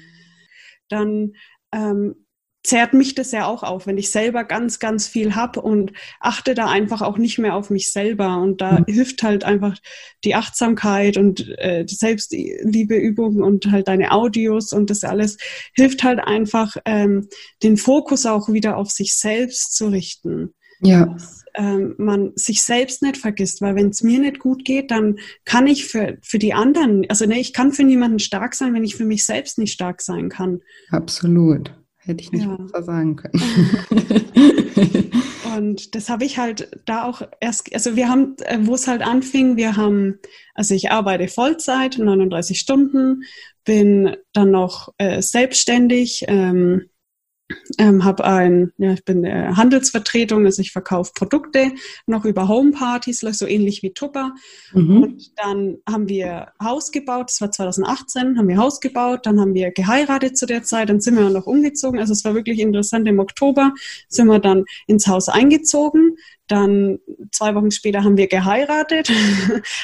Dann ähm, zehrt mich das ja auch auf, wenn ich selber ganz, ganz viel habe und achte da einfach auch nicht mehr auf mich selber. Und da mhm. hilft halt einfach die Achtsamkeit und äh, die Selbstliebeübungen und halt deine Audios und das alles hilft halt einfach, ähm, den Fokus auch wieder auf sich selbst zu richten. Ja. Dass, ähm, man sich selbst nicht vergisst, weil wenn es mir nicht gut geht, dann kann ich für, für die anderen, also ne, ich kann für niemanden stark sein, wenn ich für mich selbst nicht stark sein kann. Absolut. Hätte ich nicht ja. besser sagen können. und das habe ich halt da auch erst, also wir haben, äh, wo es halt anfing, wir haben, also ich arbeite Vollzeit, 39 Stunden, bin dann noch äh, selbstständig, ähm, ähm, habe ein, ja, ich bin äh, Handelsvertretung, also ich verkaufe Produkte noch über Homepartys, so ähnlich wie Tupper. Mhm. Und dann haben wir Haus gebaut, das war 2018, haben wir Haus gebaut, dann haben wir geheiratet zu der Zeit, dann sind wir noch umgezogen. Also es war wirklich interessant, im Oktober sind wir dann ins Haus eingezogen. Dann zwei Wochen später haben wir geheiratet.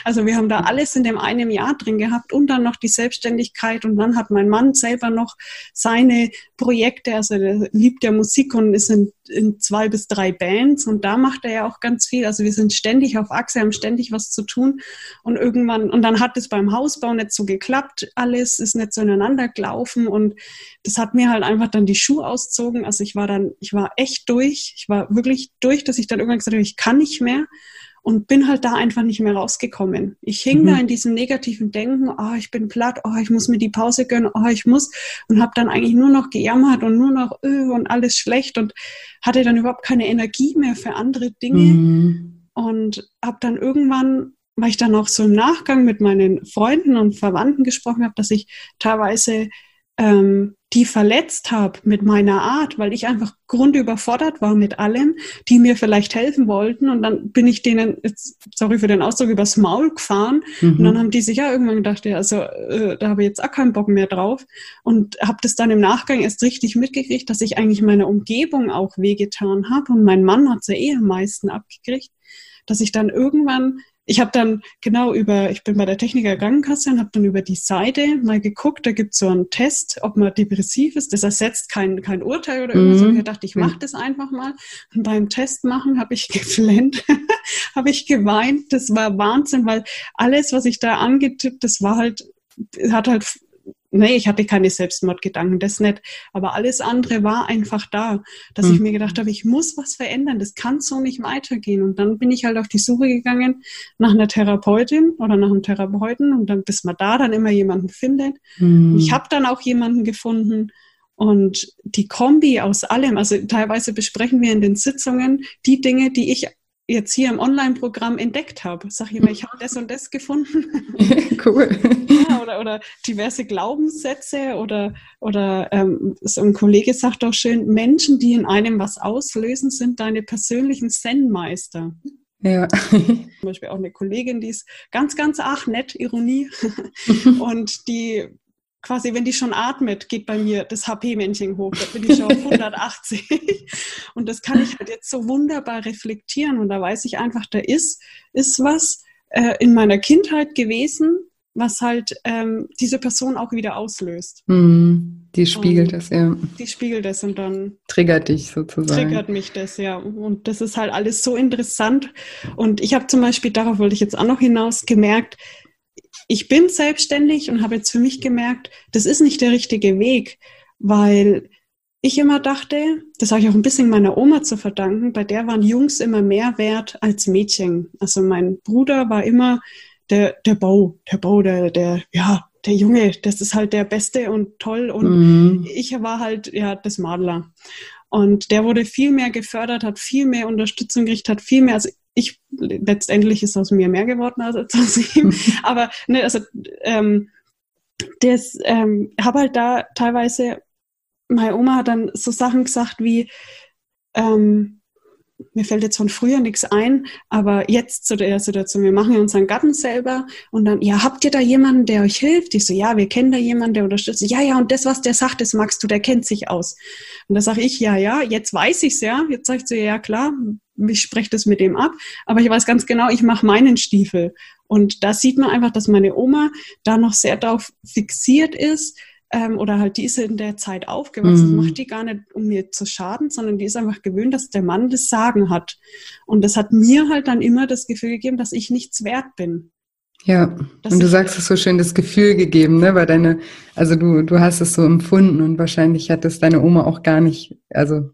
Also wir haben da alles in dem einen Jahr drin gehabt und dann noch die Selbstständigkeit und dann hat mein Mann selber noch seine Projekte, also der liebt ja Musik und ist in, in zwei bis drei Bands und da macht er ja auch ganz viel. Also wir sind ständig auf Achse, haben ständig was zu tun und irgendwann, und dann hat es beim Hausbau nicht so geklappt, alles ist nicht so ineinander gelaufen und das hat mir halt einfach dann die Schuhe auszogen. Also ich war dann, ich war echt durch, ich war wirklich durch, dass ich dann irgendwann gesagt habe, ich kann nicht mehr und bin halt da einfach nicht mehr rausgekommen. Ich hing mhm. da in diesem negativen Denken, oh, ich bin platt, oh, ich muss mir die Pause gönnen, oh, ich muss und habe dann eigentlich nur noch gejammert und nur noch öh, und alles schlecht und hatte dann überhaupt keine Energie mehr für andere Dinge mhm. und habe dann irgendwann weil ich dann auch so im Nachgang mit meinen Freunden und Verwandten gesprochen habe, dass ich teilweise ähm, die verletzt habe mit meiner Art, weil ich einfach grundüberfordert war mit allem, die mir vielleicht helfen wollten. Und dann bin ich denen, jetzt, sorry für den Ausdruck, übers Maul gefahren. Mhm. Und dann haben die sich ja irgendwann gedacht, ja, also äh, da habe ich jetzt auch keinen Bock mehr drauf. Und habe das dann im Nachgang erst richtig mitgekriegt, dass ich eigentlich meiner Umgebung auch wehgetan habe. Und mein Mann hat es ja eh am meisten abgekriegt, dass ich dann irgendwann ich habe dann genau über, ich bin bei der Techniker Krankenkasse und habe dann über die Seite mal geguckt, da gibt es so einen Test, ob man depressiv ist. Das ersetzt kein, kein Urteil oder irgendwas. Mhm. Und ich dachte, ich mache das einfach mal. Und beim Test machen habe ich geflennt, habe ich geweint. Das war Wahnsinn, weil alles, was ich da angetippt, das war halt, hat halt nee, ich hatte keine Selbstmordgedanken, das nicht. Aber alles andere war einfach da, dass mhm. ich mir gedacht habe, ich muss was verändern, das kann so nicht weitergehen. Und dann bin ich halt auf die Suche gegangen nach einer Therapeutin oder nach einem Therapeuten und dann, bis man da dann immer jemanden findet. Mhm. Ich habe dann auch jemanden gefunden, und die Kombi aus allem, also teilweise besprechen wir in den Sitzungen die Dinge, die ich jetzt hier im Online-Programm entdeckt habe. Sag ich immer, ich habe das und das gefunden. cool. Ja, oder, oder diverse Glaubenssätze oder, oder ähm, so ein Kollege sagt auch schön, Menschen, die in einem was auslösen, sind deine persönlichen Zen-Meister. Ja. Zum Beispiel auch eine Kollegin, die ist ganz, ganz ach nett, Ironie. und die quasi, wenn die schon atmet, geht bei mir das HP-Männchen hoch. Da bin ich schon auf 180. und das kann ich halt jetzt so wunderbar reflektieren. Und da weiß ich einfach, da ist, ist was äh, in meiner Kindheit gewesen, was halt ähm, diese Person auch wieder auslöst. Mm, die spiegelt es, ja. Die spiegelt es und dann triggert dich sozusagen. Triggert mich das, ja. Und das ist halt alles so interessant. Und ich habe zum Beispiel, darauf wollte ich jetzt auch noch hinaus, gemerkt, ich bin selbstständig und habe jetzt für mich gemerkt, das ist nicht der richtige Weg, weil ich immer dachte, das habe ich auch ein bisschen meiner Oma zu verdanken, bei der waren Jungs immer mehr wert als Mädchen. Also mein Bruder war immer der, der Bau, der Bau, der, der, ja, der Junge, das ist halt der Beste und toll. Und mhm. ich war halt, ja, das Madler. Und der wurde viel mehr gefördert, hat viel mehr Unterstützung gekriegt, hat viel mehr, also ich letztendlich ist aus mir mehr geworden als aus ihm. Aber ne, also ähm, das ähm, habe halt da teilweise, meine Oma hat dann so Sachen gesagt wie, ähm, mir fällt jetzt von früher nichts ein, aber jetzt zu der Situation, wir machen ja unseren Garten selber und dann, ja, habt ihr da jemanden, der euch hilft? Ich so, ja, wir kennen da jemanden, der unterstützt. Ja, ja, und das, was der sagt, das magst du, der kennt sich aus. Und da sage ich, ja, ja, jetzt weiß ich's ja. Jetzt sagt sie, ja, klar, ich spreche das mit dem ab, aber ich weiß ganz genau, ich mache meinen Stiefel. Und da sieht man einfach, dass meine Oma da noch sehr darauf fixiert ist, ähm, oder halt die ist in der Zeit aufgewachsen, mhm. macht die gar nicht, um mir zu schaden, sondern die ist einfach gewöhnt, dass der Mann das Sagen hat. Und das hat mir halt dann immer das Gefühl gegeben, dass ich nichts wert bin. Ja, das und du sagst es so schön, das Gefühl gegeben, ne? Weil deine, also du, du hast es so empfunden und wahrscheinlich hat es deine Oma auch gar nicht, also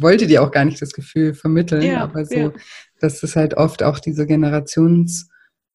wollte dir auch gar nicht das Gefühl vermitteln, ja, aber so, ja. dass es halt oft auch diese Generations,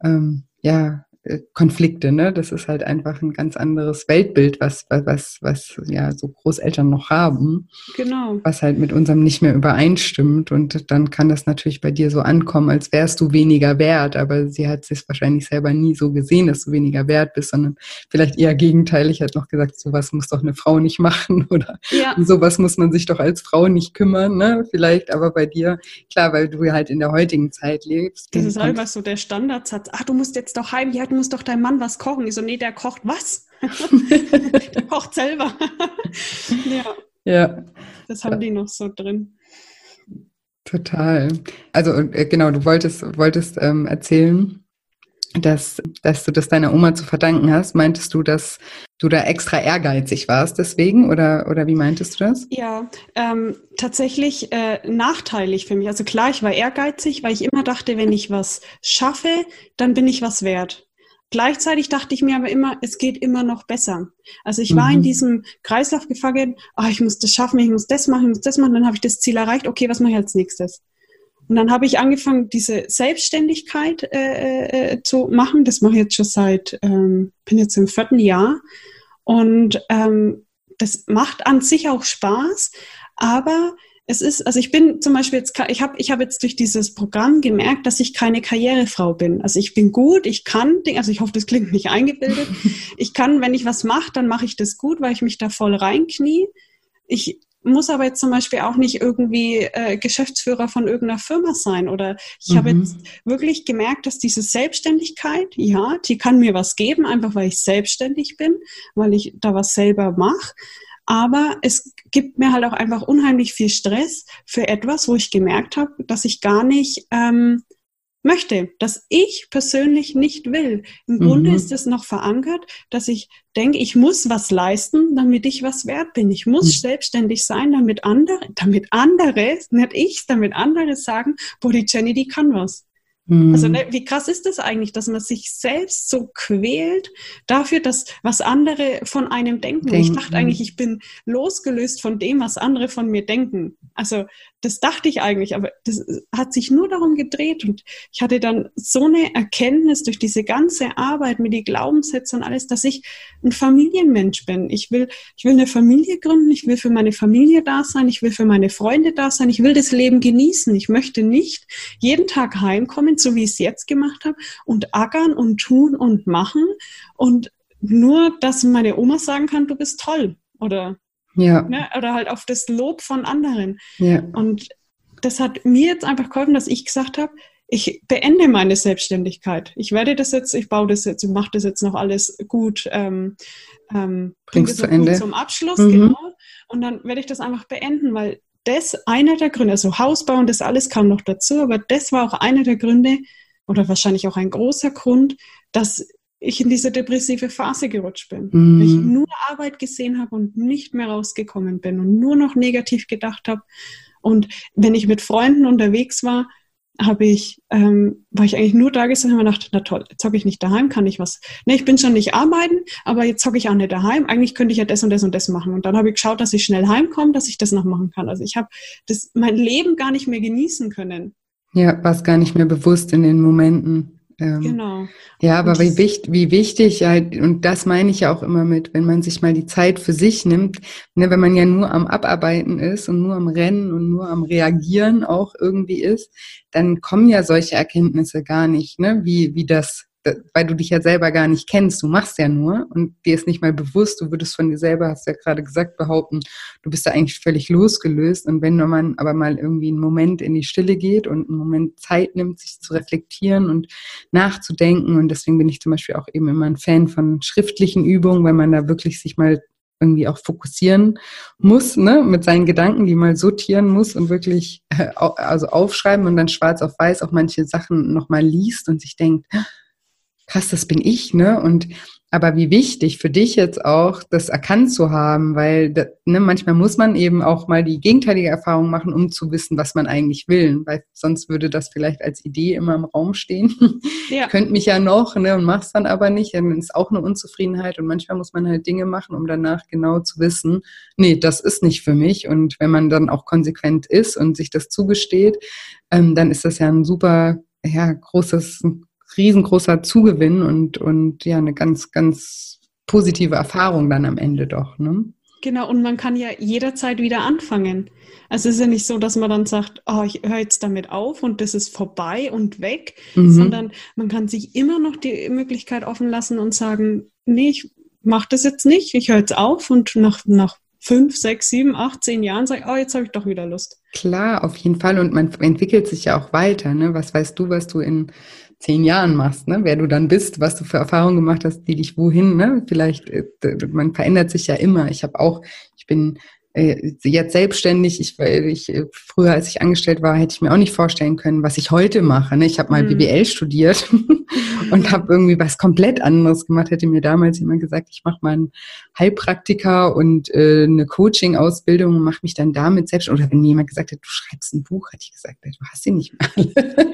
ähm, ja, Konflikte, ne? Das ist halt einfach ein ganz anderes Weltbild, was, was, was ja so Großeltern noch haben. Genau. Was halt mit unserem nicht mehr übereinstimmt. Und dann kann das natürlich bei dir so ankommen, als wärst du weniger wert. Aber sie hat sich wahrscheinlich selber nie so gesehen, dass du weniger wert bist, sondern vielleicht eher gegenteilig hat noch gesagt, sowas muss doch eine Frau nicht machen oder ja. sowas muss man sich doch als Frau nicht kümmern, ne? Vielleicht, aber bei dir, klar, weil du halt in der heutigen Zeit lebst. Das ist einfach so der Standardsatz. Ach, du musst jetzt doch heim, ja, du muss doch dein Mann was kochen. Ich so, nee, der kocht was? der kocht selber. ja. Ja. Das haben die noch so drin. Total. Also äh, genau, du wolltest, wolltest ähm, erzählen, dass, dass du das deiner Oma zu verdanken hast. Meintest du, dass du da extra ehrgeizig warst deswegen oder, oder wie meintest du das? Ja, ähm, tatsächlich äh, nachteilig für mich. Also klar, ich war ehrgeizig, weil ich immer dachte, wenn ich was schaffe, dann bin ich was wert. Gleichzeitig dachte ich mir aber immer, es geht immer noch besser. Also ich war in mhm. diesem Kreislauf gefangen, oh, ich muss das schaffen, ich muss das machen, ich muss das machen, dann habe ich das Ziel erreicht, okay, was mache ich als nächstes? Und dann habe ich angefangen, diese Selbstständigkeit äh, äh, zu machen. Das mache ich jetzt schon seit, ähm, bin jetzt im vierten Jahr. Und ähm, das macht an sich auch Spaß, aber es ist, also ich bin zum Beispiel jetzt, ich habe ich hab jetzt durch dieses Programm gemerkt, dass ich keine Karrierefrau bin. Also ich bin gut, ich kann, also ich hoffe, das klingt nicht eingebildet. Ich kann, wenn ich was mache, dann mache ich das gut, weil ich mich da voll reinknie. Ich muss aber jetzt zum Beispiel auch nicht irgendwie äh, Geschäftsführer von irgendeiner Firma sein. Oder ich mhm. habe jetzt wirklich gemerkt, dass diese Selbstständigkeit, ja, die kann mir was geben, einfach weil ich selbstständig bin, weil ich da was selber mache. Aber es gibt mir halt auch einfach unheimlich viel Stress für etwas, wo ich gemerkt habe, dass ich gar nicht ähm, möchte, dass ich persönlich nicht will. Im mhm. Grunde ist es noch verankert, dass ich denke, ich muss was leisten, damit ich was wert bin. Ich muss mhm. selbstständig sein, damit andere, damit andere, nicht ich, damit andere sagen, boah, die Jenny, die kann was. Also ne, wie krass ist das eigentlich, dass man sich selbst so quält dafür, dass was andere von einem denken. denken. Ich dachte eigentlich, ich bin losgelöst von dem, was andere von mir denken. Also das dachte ich eigentlich, aber das hat sich nur darum gedreht und ich hatte dann so eine Erkenntnis durch diese ganze Arbeit mit die Glaubenssätze und alles, dass ich ein Familienmensch bin. Ich will, ich will eine Familie gründen, ich will für meine Familie da sein, ich will für meine Freunde da sein, ich will das Leben genießen. Ich möchte nicht jeden Tag heimkommen, so wie ich es jetzt gemacht habe, und ackern und tun und machen und nur, dass meine Oma sagen kann, du bist toll oder ja. Ne? Oder halt auf das Lob von anderen. Ja. Und das hat mir jetzt einfach geholfen, dass ich gesagt habe, ich beende meine Selbstständigkeit. Ich werde das jetzt, ich baue das jetzt, ich mache das jetzt noch alles gut, ähm, ähm, bringst zu Ende zum Abschluss, mhm. genau. Und dann werde ich das einfach beenden, weil das einer der Gründe, also Hausbau und das alles kam noch dazu, aber das war auch einer der Gründe oder wahrscheinlich auch ein großer Grund, dass ich in diese depressive Phase gerutscht bin. Mhm. Ich nur Arbeit gesehen habe und nicht mehr rausgekommen bin und nur noch negativ gedacht habe. Und wenn ich mit Freunden unterwegs war, habe ich, ähm, war ich eigentlich nur da gesessen und habe gedacht, na toll, jetzt hocke ich nicht daheim, kann ich was. Ne, ich bin schon nicht arbeiten, aber jetzt hocke ich auch nicht daheim. Eigentlich könnte ich ja das und das und das machen. Und dann habe ich geschaut, dass ich schnell heimkomme, dass ich das noch machen kann. Also ich habe das mein Leben gar nicht mehr genießen können. Ja, war es gar nicht mehr bewusst in den Momenten. Ähm, genau. Ja, aber wie, wichtig, wie wichtig halt, und das meine ich ja auch immer mit, wenn man sich mal die Zeit für sich nimmt, ne, wenn man ja nur am Abarbeiten ist und nur am Rennen und nur am Reagieren auch irgendwie ist, dann kommen ja solche Erkenntnisse gar nicht, ne, wie, wie das weil du dich ja selber gar nicht kennst, du machst ja nur und dir ist nicht mal bewusst, du würdest von dir selber, hast ja gerade gesagt, behaupten, du bist da eigentlich völlig losgelöst. Und wenn man aber mal irgendwie einen Moment in die Stille geht und einen Moment Zeit nimmt, sich zu reflektieren und nachzudenken und deswegen bin ich zum Beispiel auch eben immer ein Fan von schriftlichen Übungen, weil man da wirklich sich mal irgendwie auch fokussieren muss, ne, mit seinen Gedanken, die mal sortieren muss und wirklich äh, also aufschreiben und dann schwarz auf weiß auch manche Sachen nochmal liest und sich denkt, krass, das bin ich, ne? Und aber wie wichtig für dich jetzt auch, das erkannt zu haben, weil ne, manchmal muss man eben auch mal die gegenteilige Erfahrung machen, um zu wissen, was man eigentlich will, weil sonst würde das vielleicht als Idee immer im Raum stehen. Ja. Könnt mich ja noch, ne, und mach's dann aber nicht, dann ist auch eine Unzufriedenheit und manchmal muss man halt Dinge machen, um danach genau zu wissen, nee, das ist nicht für mich und wenn man dann auch konsequent ist und sich das zugesteht, ähm, dann ist das ja ein super ja, großes riesengroßer Zugewinn und, und ja, eine ganz, ganz positive Erfahrung dann am Ende doch. Ne? Genau, und man kann ja jederzeit wieder anfangen. Also es ist ja nicht so, dass man dann sagt, oh, ich höre jetzt damit auf und das ist vorbei und weg, mhm. sondern man kann sich immer noch die Möglichkeit offen lassen und sagen, nee, ich mache das jetzt nicht, ich höre jetzt auf und nach, nach fünf, sechs, sieben, acht, zehn Jahren sage, oh, jetzt habe ich doch wieder Lust. Klar, auf jeden Fall. Und man entwickelt sich ja auch weiter. Ne? Was weißt du, was du in zehn Jahren machst, ne? wer du dann bist, was du für Erfahrungen gemacht hast, die dich wohin, ne? Vielleicht, äh, man verändert sich ja immer. Ich habe auch, ich bin jetzt selbstständig, ich, ich äh, früher, als ich angestellt war, hätte ich mir auch nicht vorstellen können, was ich heute mache. Ne? Ich habe mal mhm. BWL studiert und habe irgendwie was komplett anderes gemacht. Hätte mir damals jemand gesagt, ich mache mal einen Heilpraktiker und äh, eine Coaching-Ausbildung und mache mich dann damit selbst. Oder wenn mir jemand gesagt hat, du schreibst ein Buch, hätte ich gesagt, du hast sie nicht mehr alle.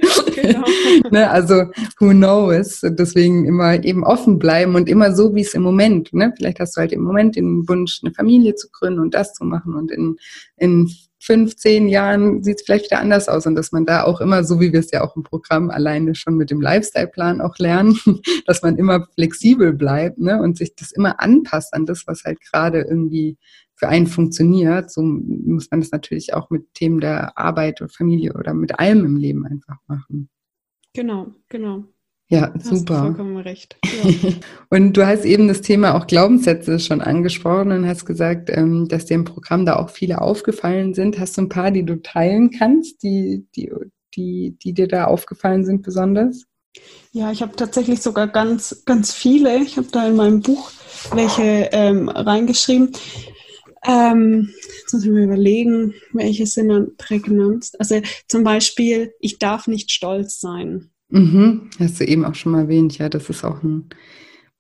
Genau. ne? Also who knows? Deswegen immer eben offen bleiben und immer so, wie es im Moment. Ne? Vielleicht hast du halt im Moment den Wunsch, eine Familie zu gründen und das zu machen. Und in, in fünf, zehn Jahren sieht es vielleicht wieder anders aus. Und dass man da auch immer, so wie wir es ja auch im Programm alleine schon mit dem Lifestyle-Plan auch lernen, dass man immer flexibel bleibt ne? und sich das immer anpasst an das, was halt gerade irgendwie für einen funktioniert. So muss man das natürlich auch mit Themen der Arbeit und Familie oder mit allem im Leben einfach machen. Genau, genau. Ja, Hast super. Du vollkommen recht. Ja. und du hast eben das Thema auch Glaubenssätze schon angesprochen und hast gesagt, ähm, dass dir im Programm da auch viele aufgefallen sind. Hast du ein paar, die du teilen kannst, die, die, die, die dir da aufgefallen sind besonders? Ja, ich habe tatsächlich sogar ganz, ganz viele. Ich habe da in meinem Buch welche ähm, reingeschrieben. Ähm, jetzt muss ich mir überlegen, welche sind dann prägnant. Also zum Beispiel, ich darf nicht stolz sein. Mhm, hast du eben auch schon mal erwähnt, ja, das ist auch ein.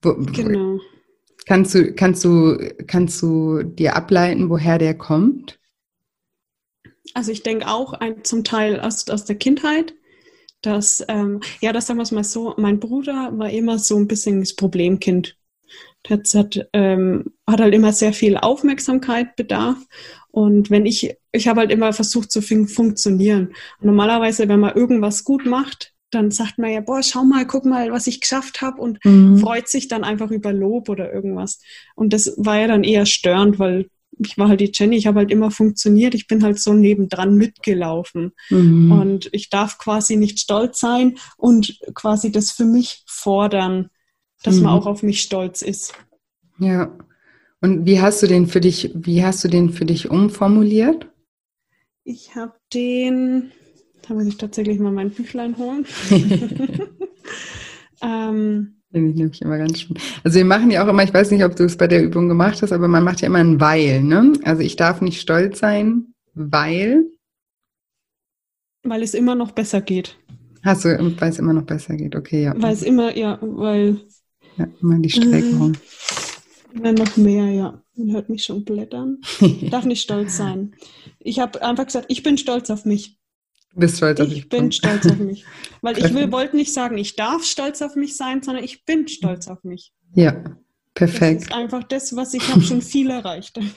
Genau. Kannst du, kannst du, kannst du dir ableiten, woher der kommt? Also ich denke auch ein, zum Teil aus, aus der Kindheit, dass, ähm, ja, das sagen wir es mal so, mein Bruder war immer so ein bisschen das Problemkind. Das hat, ähm, hat halt immer sehr viel Aufmerksamkeit bedarf. Und wenn ich, ich habe halt immer versucht zu fun funktionieren. Und normalerweise, wenn man irgendwas gut macht, dann sagt man ja, boah, schau mal, guck mal, was ich geschafft habe und mhm. freut sich dann einfach über Lob oder irgendwas. Und das war ja dann eher störend, weil ich war halt die Jenny, ich habe halt immer funktioniert, ich bin halt so nebendran mitgelaufen. Mhm. Und ich darf quasi nicht stolz sein und quasi das für mich fordern, dass mhm. man auch auf mich stolz ist. Ja. Und wie hast du den für dich, wie hast du den für dich umformuliert? Ich habe den, da muss ich tatsächlich mal mein Büchlein holen. ähm, Finde ich nämlich immer ganz schön. Also wir machen ja auch immer, ich weiß nicht, ob du es bei der Übung gemacht hast, aber man macht ja immer ein Weil, ne? Also ich darf nicht stolz sein, weil. Weil es immer noch besser geht. Hast du, weil es immer noch besser geht, okay, ja. Weil es immer, ja, weil. Ja, immer die Strecke Immer noch mehr, ja. Man hört mich schon blättern. darf nicht stolz sein. Ich habe einfach gesagt, ich bin stolz auf mich. Du bist stolz auf mich. Ich bin stolz auf mich. Weil ich will, wollte nicht sagen, ich darf stolz auf mich sein, sondern ich bin stolz auf mich. Ja, perfekt. Das ist einfach das, was ich habe schon viel erreicht.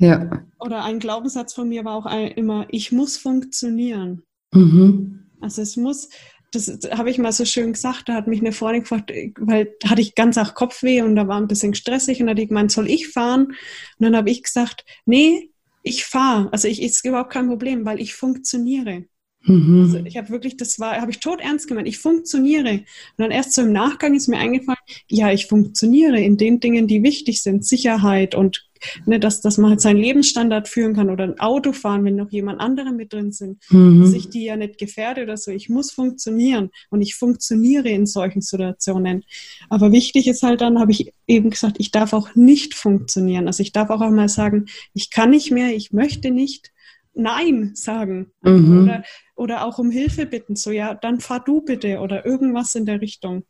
Ja. Oder ein Glaubenssatz von mir war auch immer, ich muss funktionieren. Mhm. Also es muss, das habe ich mal so schön gesagt, da hat mich eine Freundin gefragt, weil da hatte ich ganz auch Kopfweh und da war ein bisschen stressig und da hat die gemeint, soll ich fahren? Und dann habe ich gesagt, nee, ich fahre. Also ich ist überhaupt kein Problem, weil ich funktioniere. Mhm. Also ich habe wirklich, das war, habe ich tot ernst gemeint, ich funktioniere. Und dann erst so im Nachgang ist mir eingefallen, ja, ich funktioniere in den Dingen, die wichtig sind, Sicherheit und ne, dass, dass man halt seinen Lebensstandard führen kann oder ein Auto fahren, wenn noch jemand andere mit drin sind, mhm. dass ich die ja nicht gefährde oder so. Ich muss funktionieren und ich funktioniere in solchen Situationen. Aber wichtig ist halt dann, habe ich eben gesagt, ich darf auch nicht funktionieren. Also ich darf auch einmal sagen, ich kann nicht mehr, ich möchte nicht. Nein sagen mhm. oder, oder auch um Hilfe bitten, so ja, dann fahr du bitte oder irgendwas in der Richtung.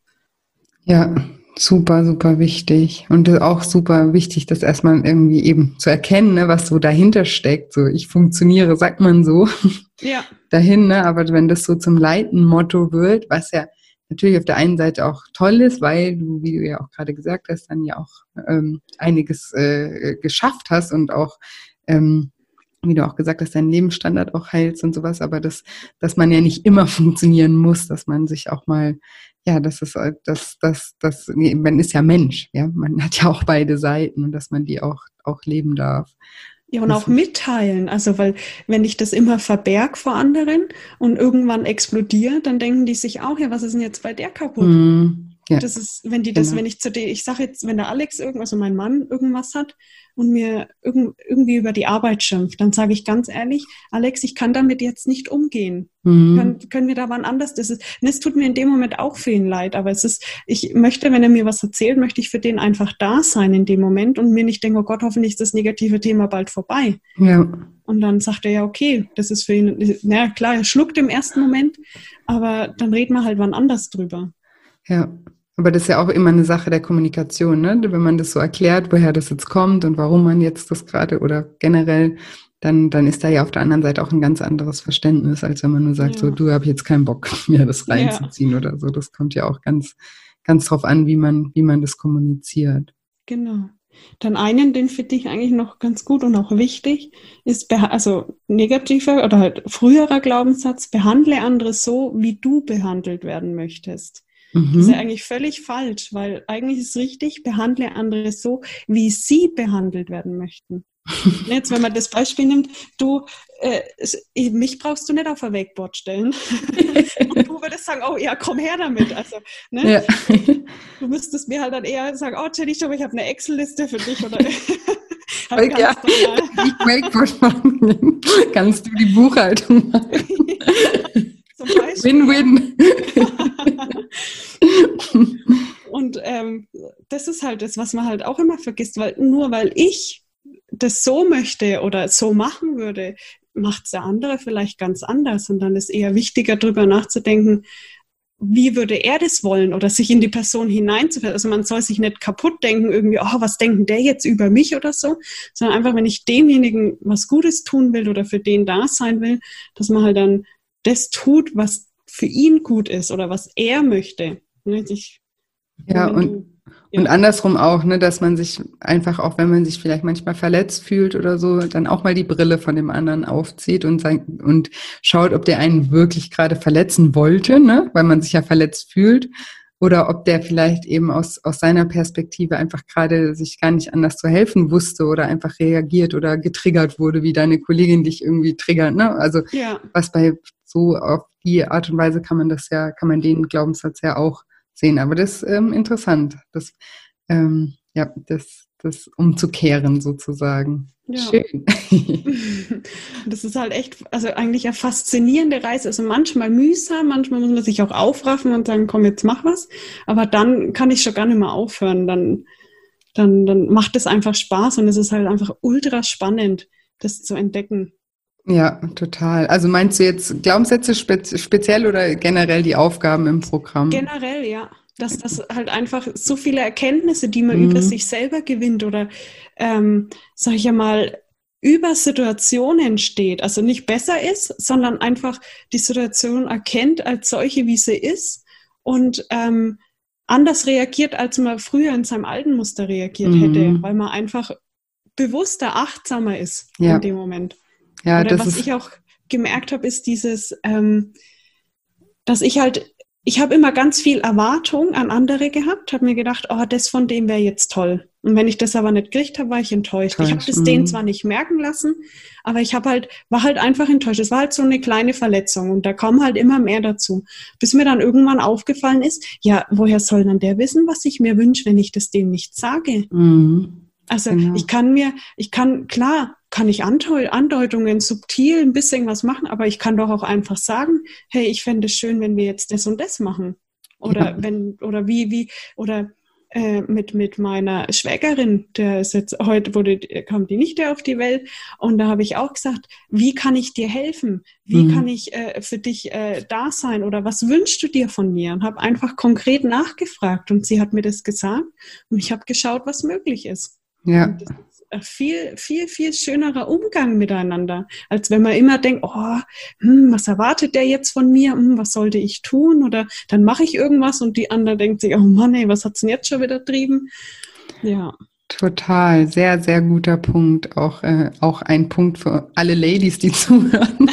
Ja, super, super wichtig. Und auch super wichtig, das erstmal irgendwie eben zu erkennen, ne, was so dahinter steckt. So, ich funktioniere, sagt man so. Ja. Dahin, ne? Aber wenn das so zum Leitenmotto wird, was ja natürlich auf der einen Seite auch toll ist, weil du, wie du ja auch gerade gesagt hast, dann ja auch ähm, einiges äh, geschafft hast und auch ähm, wie du auch gesagt hast, deinen Lebensstandard auch heilst und sowas, aber das, dass man ja nicht immer funktionieren muss, dass man sich auch mal, ja, das ist, das, das, das, man ist ja Mensch, ja, man hat ja auch beide Seiten und dass man die auch, auch leben darf. Ja, und auch mitteilen. Also, weil wenn ich das immer verberg vor anderen und irgendwann explodiert, dann denken die sich auch, ja, was ist denn jetzt bei der kaputt? Mm. Ja. Das ist, wenn die das, genau. wenn ich zu dir, ich sage jetzt, wenn der Alex irgendwas, also mein Mann irgendwas hat und mir irg irgendwie über die Arbeit schimpft, dann sage ich ganz ehrlich, Alex, ich kann damit jetzt nicht umgehen. Mhm. Können, können wir da wann anders? Das ist, es tut mir in dem Moment auch vielen leid, aber es ist, ich möchte, wenn er mir was erzählt, möchte ich für den einfach da sein in dem Moment und mir nicht denken, oh Gott, hoffentlich ist das negative Thema bald vorbei. Ja. Und dann sagt er ja, okay, das ist für ihn, na klar, er schluckt im ersten Moment, aber dann reden wir halt wann anders drüber. Ja. Aber das ist ja auch immer eine Sache der Kommunikation, ne? Wenn man das so erklärt, woher das jetzt kommt und warum man jetzt das gerade oder generell, dann, dann ist da ja auf der anderen Seite auch ein ganz anderes Verständnis, als wenn man nur sagt, ja. so, du hab jetzt keinen Bock, mir das reinzuziehen ja. oder so. Das kommt ja auch ganz, ganz drauf an, wie man, wie man das kommuniziert. Genau. Dann einen, den finde ich eigentlich noch ganz gut und auch wichtig, ist, also negativer oder halt früherer Glaubenssatz, behandle andere so, wie du behandelt werden möchtest. Mhm. Das ist ja eigentlich völlig falsch, weil eigentlich ist es richtig, behandle andere so, wie sie behandelt werden möchten. Jetzt, wenn man das Beispiel nimmt, du, äh, mich brauchst du nicht auf ein Wakeboard stellen. und du würdest sagen, oh ja, komm her damit. Also, ne? Ja. Du müsstest mir halt dann eher sagen, oh Jenny, ich habe eine Excel-Liste für dich. Oder halt ja, ich Wakeboard machen. Kannst du die Buchhaltung machen? Win-win. und ähm, das ist halt das, was man halt auch immer vergisst, weil nur weil ich das so möchte oder so machen würde, macht es der andere vielleicht ganz anders. Und dann ist eher wichtiger, darüber nachzudenken, wie würde er das wollen oder sich in die Person hineinzuführen. Also man soll sich nicht kaputt denken, irgendwie, oh, was denken der jetzt über mich oder so, sondern einfach, wenn ich demjenigen was Gutes tun will oder für den da sein will, dass man halt dann das tut, was für ihn gut ist oder was er möchte. Ne, ich, ja, und, du, ja. und andersrum auch, ne, dass man sich einfach, auch wenn man sich vielleicht manchmal verletzt fühlt oder so, dann auch mal die Brille von dem anderen aufzieht und, sein, und schaut, ob der einen wirklich gerade verletzen wollte, ne, weil man sich ja verletzt fühlt oder ob der vielleicht eben aus, aus seiner Perspektive einfach gerade sich gar nicht anders zu helfen wusste oder einfach reagiert oder getriggert wurde, wie deine Kollegin dich irgendwie triggert. Ne? Also ja. was bei so auf die Art und Weise kann man das ja, kann man den Glaubenssatz ja auch sehen. Aber das ist ähm, interessant, das, ähm, ja, das, das umzukehren sozusagen. Ja. Schön. Das ist halt echt, also eigentlich eine faszinierende Reise. Also manchmal mühsam, manchmal muss man sich auch aufraffen und sagen, komm, jetzt mach was. Aber dann kann ich schon gar nicht mehr aufhören. Dann, dann, dann macht es einfach Spaß und es ist halt einfach ultra spannend, das zu entdecken. Ja, total. Also meinst du jetzt Glaubenssätze speziell oder generell die Aufgaben im Programm? Generell, ja dass das halt einfach so viele Erkenntnisse, die man mhm. über sich selber gewinnt oder, ähm, sag ich ja mal, über Situationen steht, also nicht besser ist, sondern einfach die Situation erkennt als solche, wie sie ist und ähm, anders reagiert, als man früher in seinem alten Muster reagiert mhm. hätte, weil man einfach bewusster, achtsamer ist ja. in dem Moment. Ja, Oder was ich auch gemerkt habe, ist dieses, ähm, dass ich halt ich habe immer ganz viel Erwartung an andere gehabt, habe mir gedacht, oh, das von dem wäre jetzt toll. Und wenn ich das aber nicht gekriegt habe, war ich enttäuscht. Enttäuscht. Ich habe das denen mhm. zwar nicht merken lassen, aber ich habe halt, war halt einfach enttäuscht. Es war halt so eine kleine Verletzung und da kommen halt immer mehr dazu. Bis mir dann irgendwann aufgefallen ist, ja, woher soll dann der wissen, was ich mir wünsche, wenn ich das dem nicht sage? Mhm. Also genau. ich kann mir, ich kann, klar, kann ich Andeutungen subtil ein bisschen was machen, aber ich kann doch auch einfach sagen, hey, ich fände es schön, wenn wir jetzt das und das machen. Oder ja. wenn, oder wie, wie, oder äh, mit, mit meiner Schwägerin, der ist jetzt heute wurde, kommt die Nichte auf die Welt und da habe ich auch gesagt, wie kann ich dir helfen? Wie mhm. kann ich äh, für dich äh, da sein? Oder was wünschst du dir von mir? Und habe einfach konkret nachgefragt und sie hat mir das gesagt und ich habe geschaut, was möglich ist. Ja viel, viel, viel schönerer Umgang miteinander, als wenn man immer denkt, oh, hm, was erwartet der jetzt von mir? Hm, was sollte ich tun? Oder dann mache ich irgendwas und die andere denkt sich, oh Mann, ey, was hat's denn jetzt schon wieder trieben? Ja. Total, sehr, sehr guter Punkt. Auch, äh, auch ein Punkt für alle Ladies, die zuhören.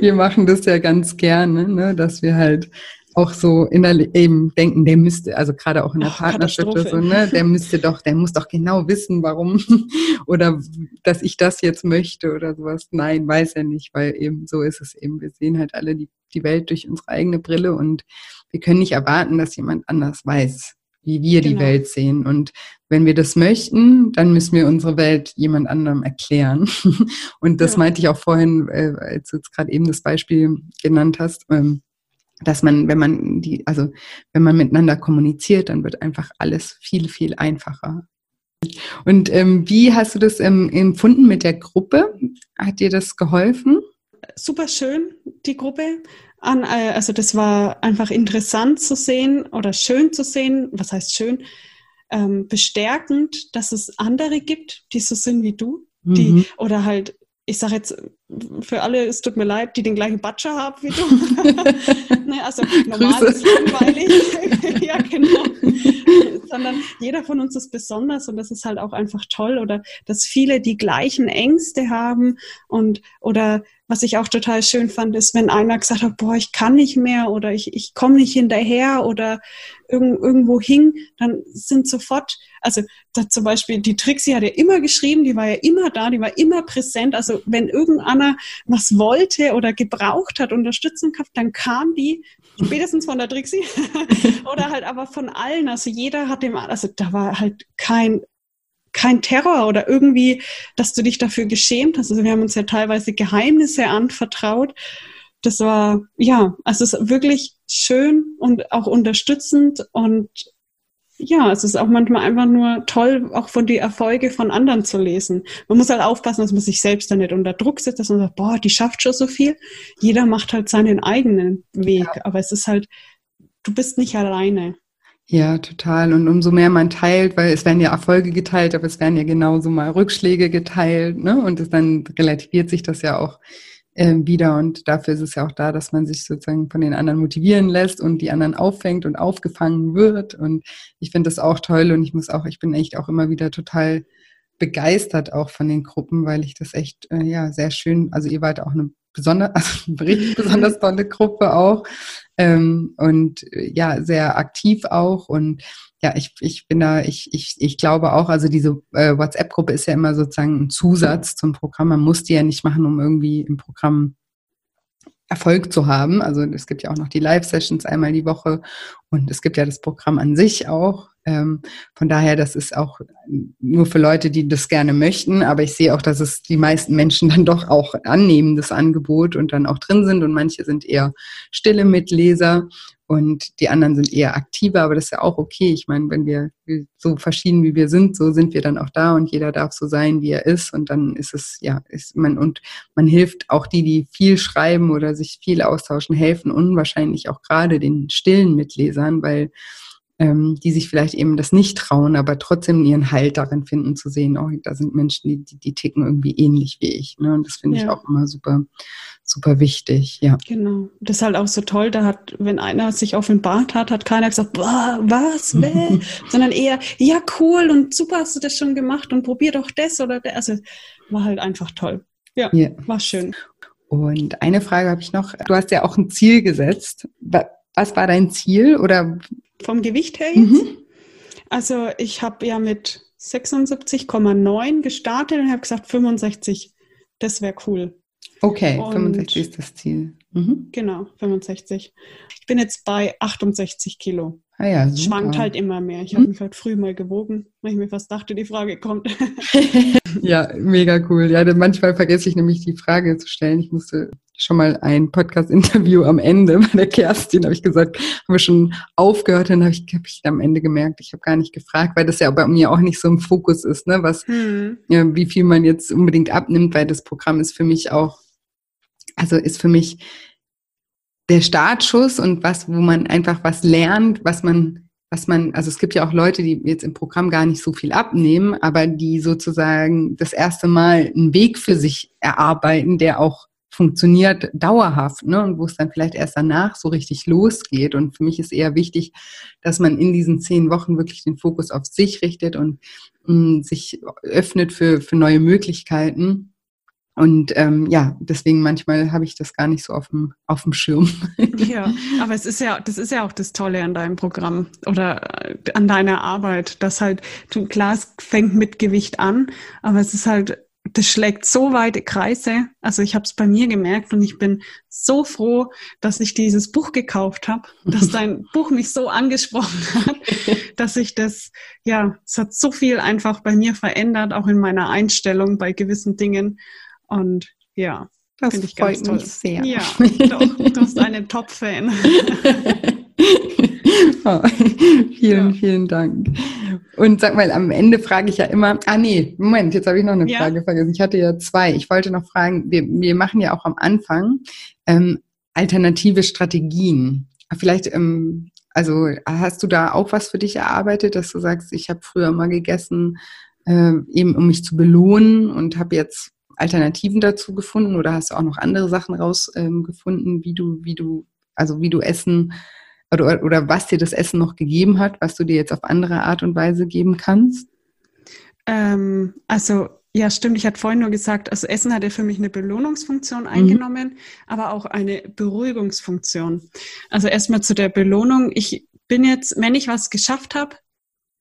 wir machen das ja ganz gerne, ne, dass wir halt auch so innerlich eben denken, der müsste, also gerade auch in der oh, Partnerschaft oder so, ne, der müsste doch, der muss doch genau wissen, warum oder dass ich das jetzt möchte oder sowas. Nein, weiß er nicht, weil eben so ist es eben. Wir sehen halt alle die, die Welt durch unsere eigene Brille und wir können nicht erwarten, dass jemand anders weiß, wie wir genau. die Welt sehen. Und wenn wir das möchten, dann müssen wir unsere Welt jemand anderem erklären. Und das ja. meinte ich auch vorhin, äh, als du jetzt gerade eben das Beispiel genannt hast. Ähm, dass man, wenn man die, also wenn man miteinander kommuniziert, dann wird einfach alles viel, viel einfacher. Und ähm, wie hast du das ähm, empfunden mit der Gruppe? Hat dir das geholfen? Super schön, die Gruppe. An, äh, also das war einfach interessant zu sehen oder schön zu sehen. Was heißt schön? Ähm, bestärkend, dass es andere gibt, die so sind wie du, die mhm. oder halt ich sage jetzt für alle, es tut mir leid, die den gleichen Butcher haben wie du. ne, also normal ist langweilig. ja, genau. Sondern jeder von uns ist besonders und das ist halt auch einfach toll. Oder dass viele die gleichen Ängste haben und oder was ich auch total schön fand, ist, wenn einer gesagt hat, boah, ich kann nicht mehr oder ich, ich komme nicht hinterher oder irgend, irgendwo hing, dann sind sofort, also zum Beispiel die Trixie hat ja immer geschrieben, die war ja immer da, die war immer präsent. Also wenn irgendeiner was wollte oder gebraucht hat, Unterstützung gehabt, dann kam die spätestens von der Trixie oder halt aber von allen. Also jeder hat dem, also da war halt kein kein Terror oder irgendwie, dass du dich dafür geschämt hast. Also wir haben uns ja teilweise Geheimnisse anvertraut. Das war, ja, also es ist wirklich schön und auch unterstützend und ja, es ist auch manchmal einfach nur toll, auch von die Erfolge von anderen zu lesen. Man muss halt aufpassen, dass man sich selbst da nicht unter Druck setzt, dass man sagt, boah, die schafft schon so viel. Jeder macht halt seinen eigenen Weg, ja. aber es ist halt, du bist nicht alleine. Ja, total. Und umso mehr man teilt, weil es werden ja Erfolge geteilt, aber es werden ja genauso mal Rückschläge geteilt, ne? Und es dann relativiert sich das ja auch wieder. Und dafür ist es ja auch da, dass man sich sozusagen von den anderen motivieren lässt und die anderen auffängt und aufgefangen wird. Und ich finde das auch toll und ich muss auch, ich bin echt auch immer wieder total begeistert auch von den Gruppen, weil ich das echt äh, ja sehr schön, also ihr wart auch eine besonders, also eine richtig besonders tolle Gruppe auch ähm, und äh, ja sehr aktiv auch und ja, ich, ich bin da, ich, ich, ich glaube auch, also diese äh, WhatsApp-Gruppe ist ja immer sozusagen ein Zusatz zum Programm. Man muss die ja nicht machen, um irgendwie im Programm Erfolg zu haben. Also es gibt ja auch noch die Live-Sessions einmal die Woche und es gibt ja das Programm an sich auch. Ähm, von daher, das ist auch nur für Leute, die das gerne möchten. Aber ich sehe auch, dass es die meisten Menschen dann doch auch annehmen, das Angebot und dann auch drin sind. Und manche sind eher stille Mitleser und die anderen sind eher aktiver, aber das ist ja auch okay. Ich meine, wenn wir so verschieden wie wir sind, so sind wir dann auch da und jeder darf so sein, wie er ist und dann ist es, ja, ist man und man hilft auch die, die viel schreiben oder sich viel austauschen, helfen unwahrscheinlich auch gerade den stillen Mitlesern, weil ähm, die sich vielleicht eben das nicht trauen, aber trotzdem ihren Halt darin finden zu sehen, oh, da sind Menschen, die, die, die ticken irgendwie ähnlich wie ich. Ne? Und das finde ja. ich auch immer super, super wichtig, ja. Genau. Das ist halt auch so toll, da hat, wenn einer sich offenbart hat, hat keiner gesagt, was, bäh, sondern eher, ja, cool und super hast du das schon gemacht und probier doch das oder das. Also war halt einfach toll. Ja, ja. war schön. Und eine Frage habe ich noch. Du hast ja auch ein Ziel gesetzt. Was war dein Ziel oder vom Gewicht her jetzt? Mhm. Also ich habe ja mit 76,9 gestartet und habe gesagt 65. Das wäre cool. Okay, und 65 ist das Ziel. Mhm. Genau, 65. Ich bin jetzt bei 68 Kilo. Ah ja, super. Schwankt halt immer mehr. Ich mhm. habe mich heute früh mal gewogen, weil ich mir fast dachte, die Frage kommt. ja, mega cool. Ja, manchmal vergesse ich nämlich die Frage zu stellen. Ich musste schon mal ein Podcast-Interview am Ende bei der Kerstin, habe ich gesagt, haben wir schon aufgehört, dann habe ich, hab ich am Ende gemerkt, ich habe gar nicht gefragt, weil das ja bei mir auch nicht so im Fokus ist, ne, was, hm. ja, wie viel man jetzt unbedingt abnimmt, weil das Programm ist für mich auch, also ist für mich der Startschuss und was, wo man einfach was lernt, was man was man, also es gibt ja auch Leute, die jetzt im Programm gar nicht so viel abnehmen, aber die sozusagen das erste Mal einen Weg für sich erarbeiten, der auch funktioniert dauerhaft, ne? Und wo es dann vielleicht erst danach so richtig losgeht. Und für mich ist eher wichtig, dass man in diesen zehn Wochen wirklich den Fokus auf sich richtet und mh, mm, sich öffnet für, für neue Möglichkeiten. Und ähm, ja, deswegen manchmal habe ich das gar nicht so auf dem, auf dem Schirm. Ja, aber es ist ja, das ist ja auch das Tolle an deinem Programm oder äh, an deiner Arbeit, dass halt, du, klar, es fängt mit Gewicht an, aber es ist halt das schlägt so weite Kreise. Also ich habe es bei mir gemerkt und ich bin so froh, dass ich dieses Buch gekauft habe, dass dein Buch mich so angesprochen hat, dass ich das, ja, es hat so viel einfach bei mir verändert, auch in meiner Einstellung bei gewissen Dingen. Und ja, das finde ich ganz toll. Mich sehr. Ja, doch, du bist eine Top-Fan. oh, vielen, ja. vielen Dank. Und sag mal, am Ende frage ich ja immer, ah nee, Moment, jetzt habe ich noch eine ja. Frage vergessen. Ich hatte ja zwei. Ich wollte noch fragen, wir, wir machen ja auch am Anfang ähm, alternative Strategien. Vielleicht, ähm, also hast du da auch was für dich erarbeitet, dass du sagst, ich habe früher mal gegessen, äh, eben um mich zu belohnen und habe jetzt Alternativen dazu gefunden oder hast du auch noch andere Sachen rausgefunden, ähm, wie du, wie du, also wie du Essen oder, oder was dir das Essen noch gegeben hat, was du dir jetzt auf andere Art und Weise geben kannst? Ähm, also ja, stimmt. Ich hatte vorhin nur gesagt, also Essen hat ja für mich eine Belohnungsfunktion mhm. eingenommen, mhm. aber auch eine Beruhigungsfunktion. Also erstmal zu der Belohnung. Ich bin jetzt, wenn ich was geschafft habe,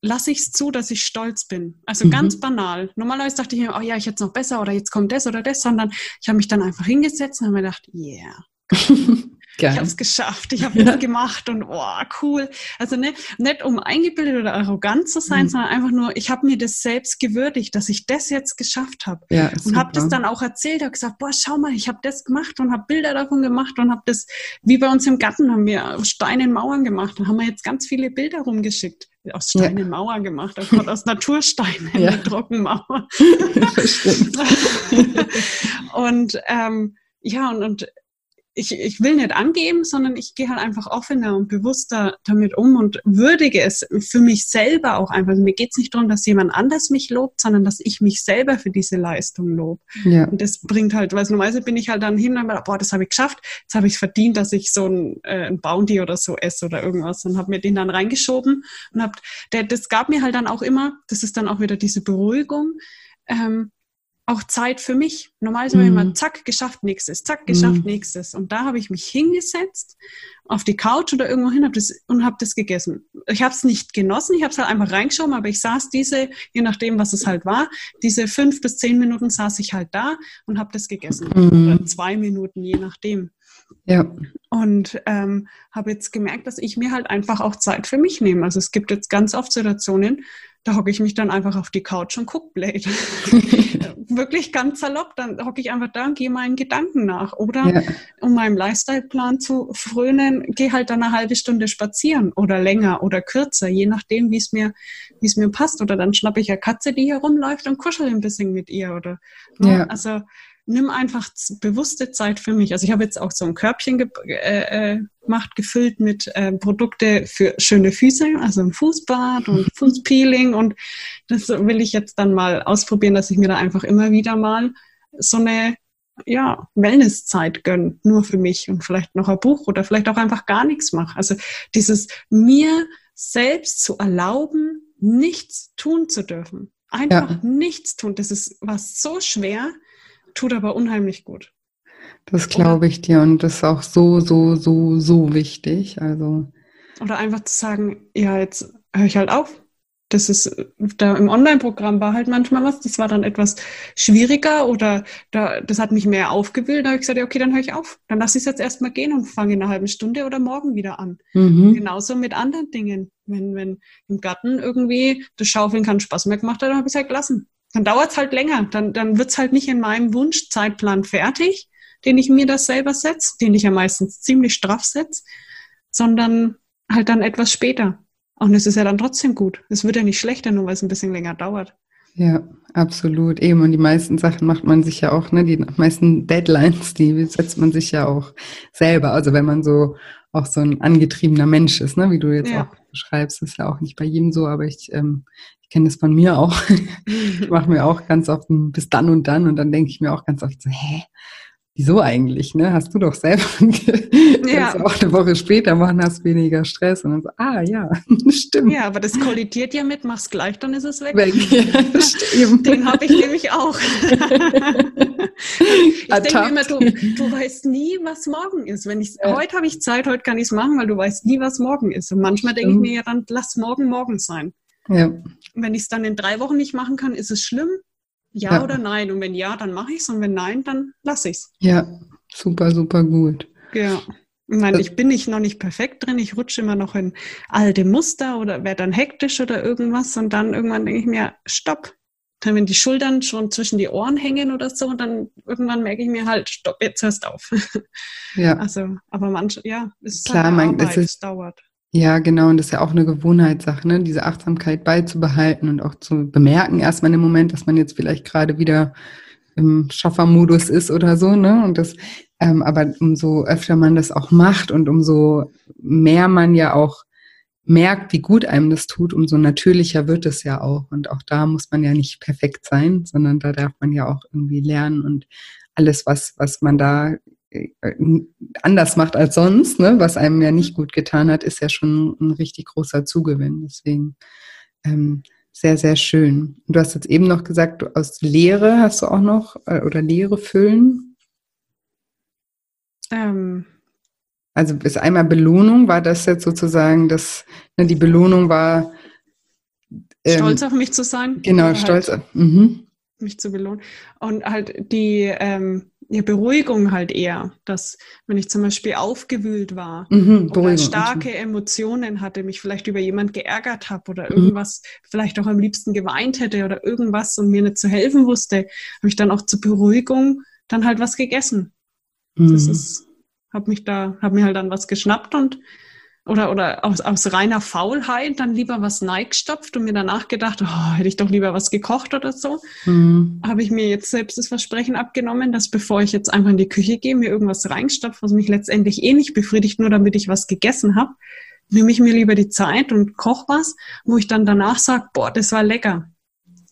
lasse ich es zu, dass ich stolz bin. Also mhm. ganz banal. Normalerweise dachte ich mir, oh ja, ich hätte es noch besser oder jetzt kommt das oder das, sondern ich habe mich dann einfach hingesetzt und habe mir gedacht, yeah. Geil. Ich habe es geschafft, ich habe ja. gemacht und oh, cool. Also ne, nicht um eingebildet oder arrogant zu sein, mhm. sondern einfach nur, ich habe mir das selbst gewürdigt, dass ich das jetzt geschafft habe. Ja, und habe das dann auch erzählt, habe gesagt, boah, schau mal, ich habe das gemacht und habe Bilder davon gemacht und habe das, wie bei uns im Garten, haben wir Steine in Mauern gemacht und haben wir jetzt ganz viele Bilder rumgeschickt aus Steine ja. Mauer gemacht, oh aus Natursteinen ja. eine Trockenmauer. und ähm, ja, und, und ich, ich will nicht angeben, sondern ich gehe halt einfach offener und bewusster damit um und würdige es für mich selber auch einfach. Also mir geht es nicht darum, dass jemand anders mich lobt, sondern dass ich mich selber für diese Leistung lobe. Ja. Und das bringt halt, weil normalerweise bin ich halt dann hin und boah, das habe ich geschafft, jetzt habe ich verdient, dass ich so ein, äh, ein Bounty oder so esse oder irgendwas und habe mir den dann reingeschoben und hab, der, das gab mir halt dann auch immer, das ist dann auch wieder diese Beruhigung, ähm, auch Zeit für mich. Normalerweise mhm. immer zack, geschafft, nächstes, zack, geschafft, mhm. nächstes. Und da habe ich mich hingesetzt auf die Couch oder irgendwo hin hab das, und habe das gegessen. Ich habe es nicht genossen, ich habe es halt einfach reingeschoben, aber ich saß diese, je nachdem, was es halt war, diese fünf bis zehn Minuten saß ich halt da und habe das gegessen. Mhm. Oder zwei Minuten, je nachdem. Ja. Und ähm, habe jetzt gemerkt, dass ich mir halt einfach auch Zeit für mich nehme. Also es gibt jetzt ganz oft Situationen, da hocke ich mich dann einfach auf die Couch und gucke Blade. Wirklich ganz salopp, dann hocke ich einfach da und gehe meinen Gedanken nach. Oder ja. um meinem Lifestyle-Plan zu frönen, gehe halt dann eine halbe Stunde spazieren oder länger oder kürzer, je nachdem, wie es mir, wie es mir passt. Oder dann schnappe ich eine Katze, die hier rumläuft und kuschel ein bisschen mit ihr. Oder ne? ja. also nimm einfach bewusste Zeit für mich. Also ich habe jetzt auch so ein Körbchen ge äh, gemacht, gefüllt mit äh, Produkte für schöne Füße, also ein Fußbad und Fußpeeling und das will ich jetzt dann mal ausprobieren, dass ich mir da einfach immer wieder mal so eine ja, Wellnesszeit gönne, nur für mich und vielleicht noch ein Buch oder vielleicht auch einfach gar nichts mache. Also dieses mir selbst zu erlauben, nichts tun zu dürfen. Einfach ja. nichts tun. Das ist was so schwer tut aber unheimlich gut. Das glaube ich dir und das ist auch so, so, so, so wichtig. Also. Oder einfach zu sagen, ja, jetzt höre ich halt auf. Das ist, da im Online-Programm war halt manchmal was, das war dann etwas schwieriger oder da, das hat mich mehr aufgewühlt. Da habe ich gesagt, ja, okay, dann höre ich auf. Dann lasse ich es jetzt erstmal gehen und fange in einer halben Stunde oder morgen wieder an. Mhm. Genauso mit anderen Dingen. Wenn, wenn im Garten irgendwie das Schaufeln keinen Spaß mehr gemacht hat, dann habe ich es halt gelassen dann dauert es halt länger. Dann, dann wird es halt nicht in meinem Wunschzeitplan fertig, den ich mir das selber setze, den ich ja meistens ziemlich straff setze, sondern halt dann etwas später. Und es ist ja dann trotzdem gut. Es wird ja nicht schlechter, nur weil es ein bisschen länger dauert. Ja, absolut. Eben. Und die meisten Sachen macht man sich ja auch, ne, die meisten Deadlines, die setzt man sich ja auch selber. Also wenn man so auch so ein angetriebener Mensch ist, ne, wie du jetzt ja. auch beschreibst, ist ja auch nicht bei jedem so, aber ich, ähm, ich kenne das von mir auch. ich mache mir auch ganz oft ein bis dann und dann und dann denke ich mir auch ganz oft so, hä? Wieso eigentlich? Ne? Hast du doch selber ja. auch eine Woche später machen, hast weniger Stress und dann so, ah ja, stimmt. Ja, aber das kollidiert ja mit, mach's gleich, dann ist es weg. weg. Ja. Den habe ich nämlich auch. ich denke immer, du, du weißt nie, was morgen ist. Wenn ich ja. heute habe ich Zeit, heute kann ich es machen, weil du weißt nie, was morgen ist. Und manchmal denke ich mir ja dann, lass morgen morgen sein. Ja. Wenn ich es dann in drei Wochen nicht machen kann, ist es schlimm? Ja, ja. oder nein? Und wenn ja, dann mache ich es und wenn nein, dann lasse ich es. Ja, super, super gut. Ja. Ich meine, ich bin nicht noch nicht perfekt drin, ich rutsche immer noch in alte Muster oder werde dann hektisch oder irgendwas und dann irgendwann denke ich mir, stopp. Dann, wenn die Schultern schon zwischen die Ohren hängen oder so, dann irgendwann merke ich mir halt, stopp, jetzt hörst auf. Ja. Also, aber manche, ja, es ist Klar, halt Arbeit, mein, es, ist, es dauert. Ja, genau. Und das ist ja auch eine Gewohnheitssache, ne? diese Achtsamkeit beizubehalten und auch zu bemerken, erstmal im Moment, dass man jetzt vielleicht gerade wieder im Schaffermodus ist oder so. Ne? Und das, ähm, aber umso öfter man das auch macht und umso mehr man ja auch merkt, wie gut einem das tut, umso natürlicher wird es ja auch. Und auch da muss man ja nicht perfekt sein, sondern da darf man ja auch irgendwie lernen und alles, was, was man da anders macht als sonst, ne, was einem ja nicht gut getan hat, ist ja schon ein richtig großer Zugewinn. Deswegen ähm, sehr, sehr schön. Du hast jetzt eben noch gesagt, du aus Lehre hast du auch noch äh, oder Lehre füllen. Ähm. Also ist einmal Belohnung, war das jetzt sozusagen, dass ne, die Belohnung war ähm, stolz auf mich zu sein. Genau, stolz halt, auf mhm. mich zu belohnen. Und halt die ähm, ja, Beruhigung halt eher, dass wenn ich zum Beispiel aufgewühlt war mhm, oder starke Emotionen hatte, mich vielleicht über jemand geärgert habe oder mhm. irgendwas vielleicht auch am liebsten geweint hätte oder irgendwas und mir nicht zu helfen wusste, habe ich dann auch zur Beruhigung dann halt was gegessen. Mhm. Das ist, habe mich da, habe mir halt dann was geschnappt und oder, oder aus, aus reiner Faulheit dann lieber was neigstopft und mir danach gedacht, oh, hätte ich doch lieber was gekocht oder so, mhm. habe ich mir jetzt selbst das Versprechen abgenommen, dass bevor ich jetzt einfach in die Küche gehe, mir irgendwas reinstopft, was mich letztendlich eh nicht befriedigt, nur damit ich was gegessen habe, nehme ich mir lieber die Zeit und koche was, wo ich dann danach sage, boah, das war lecker.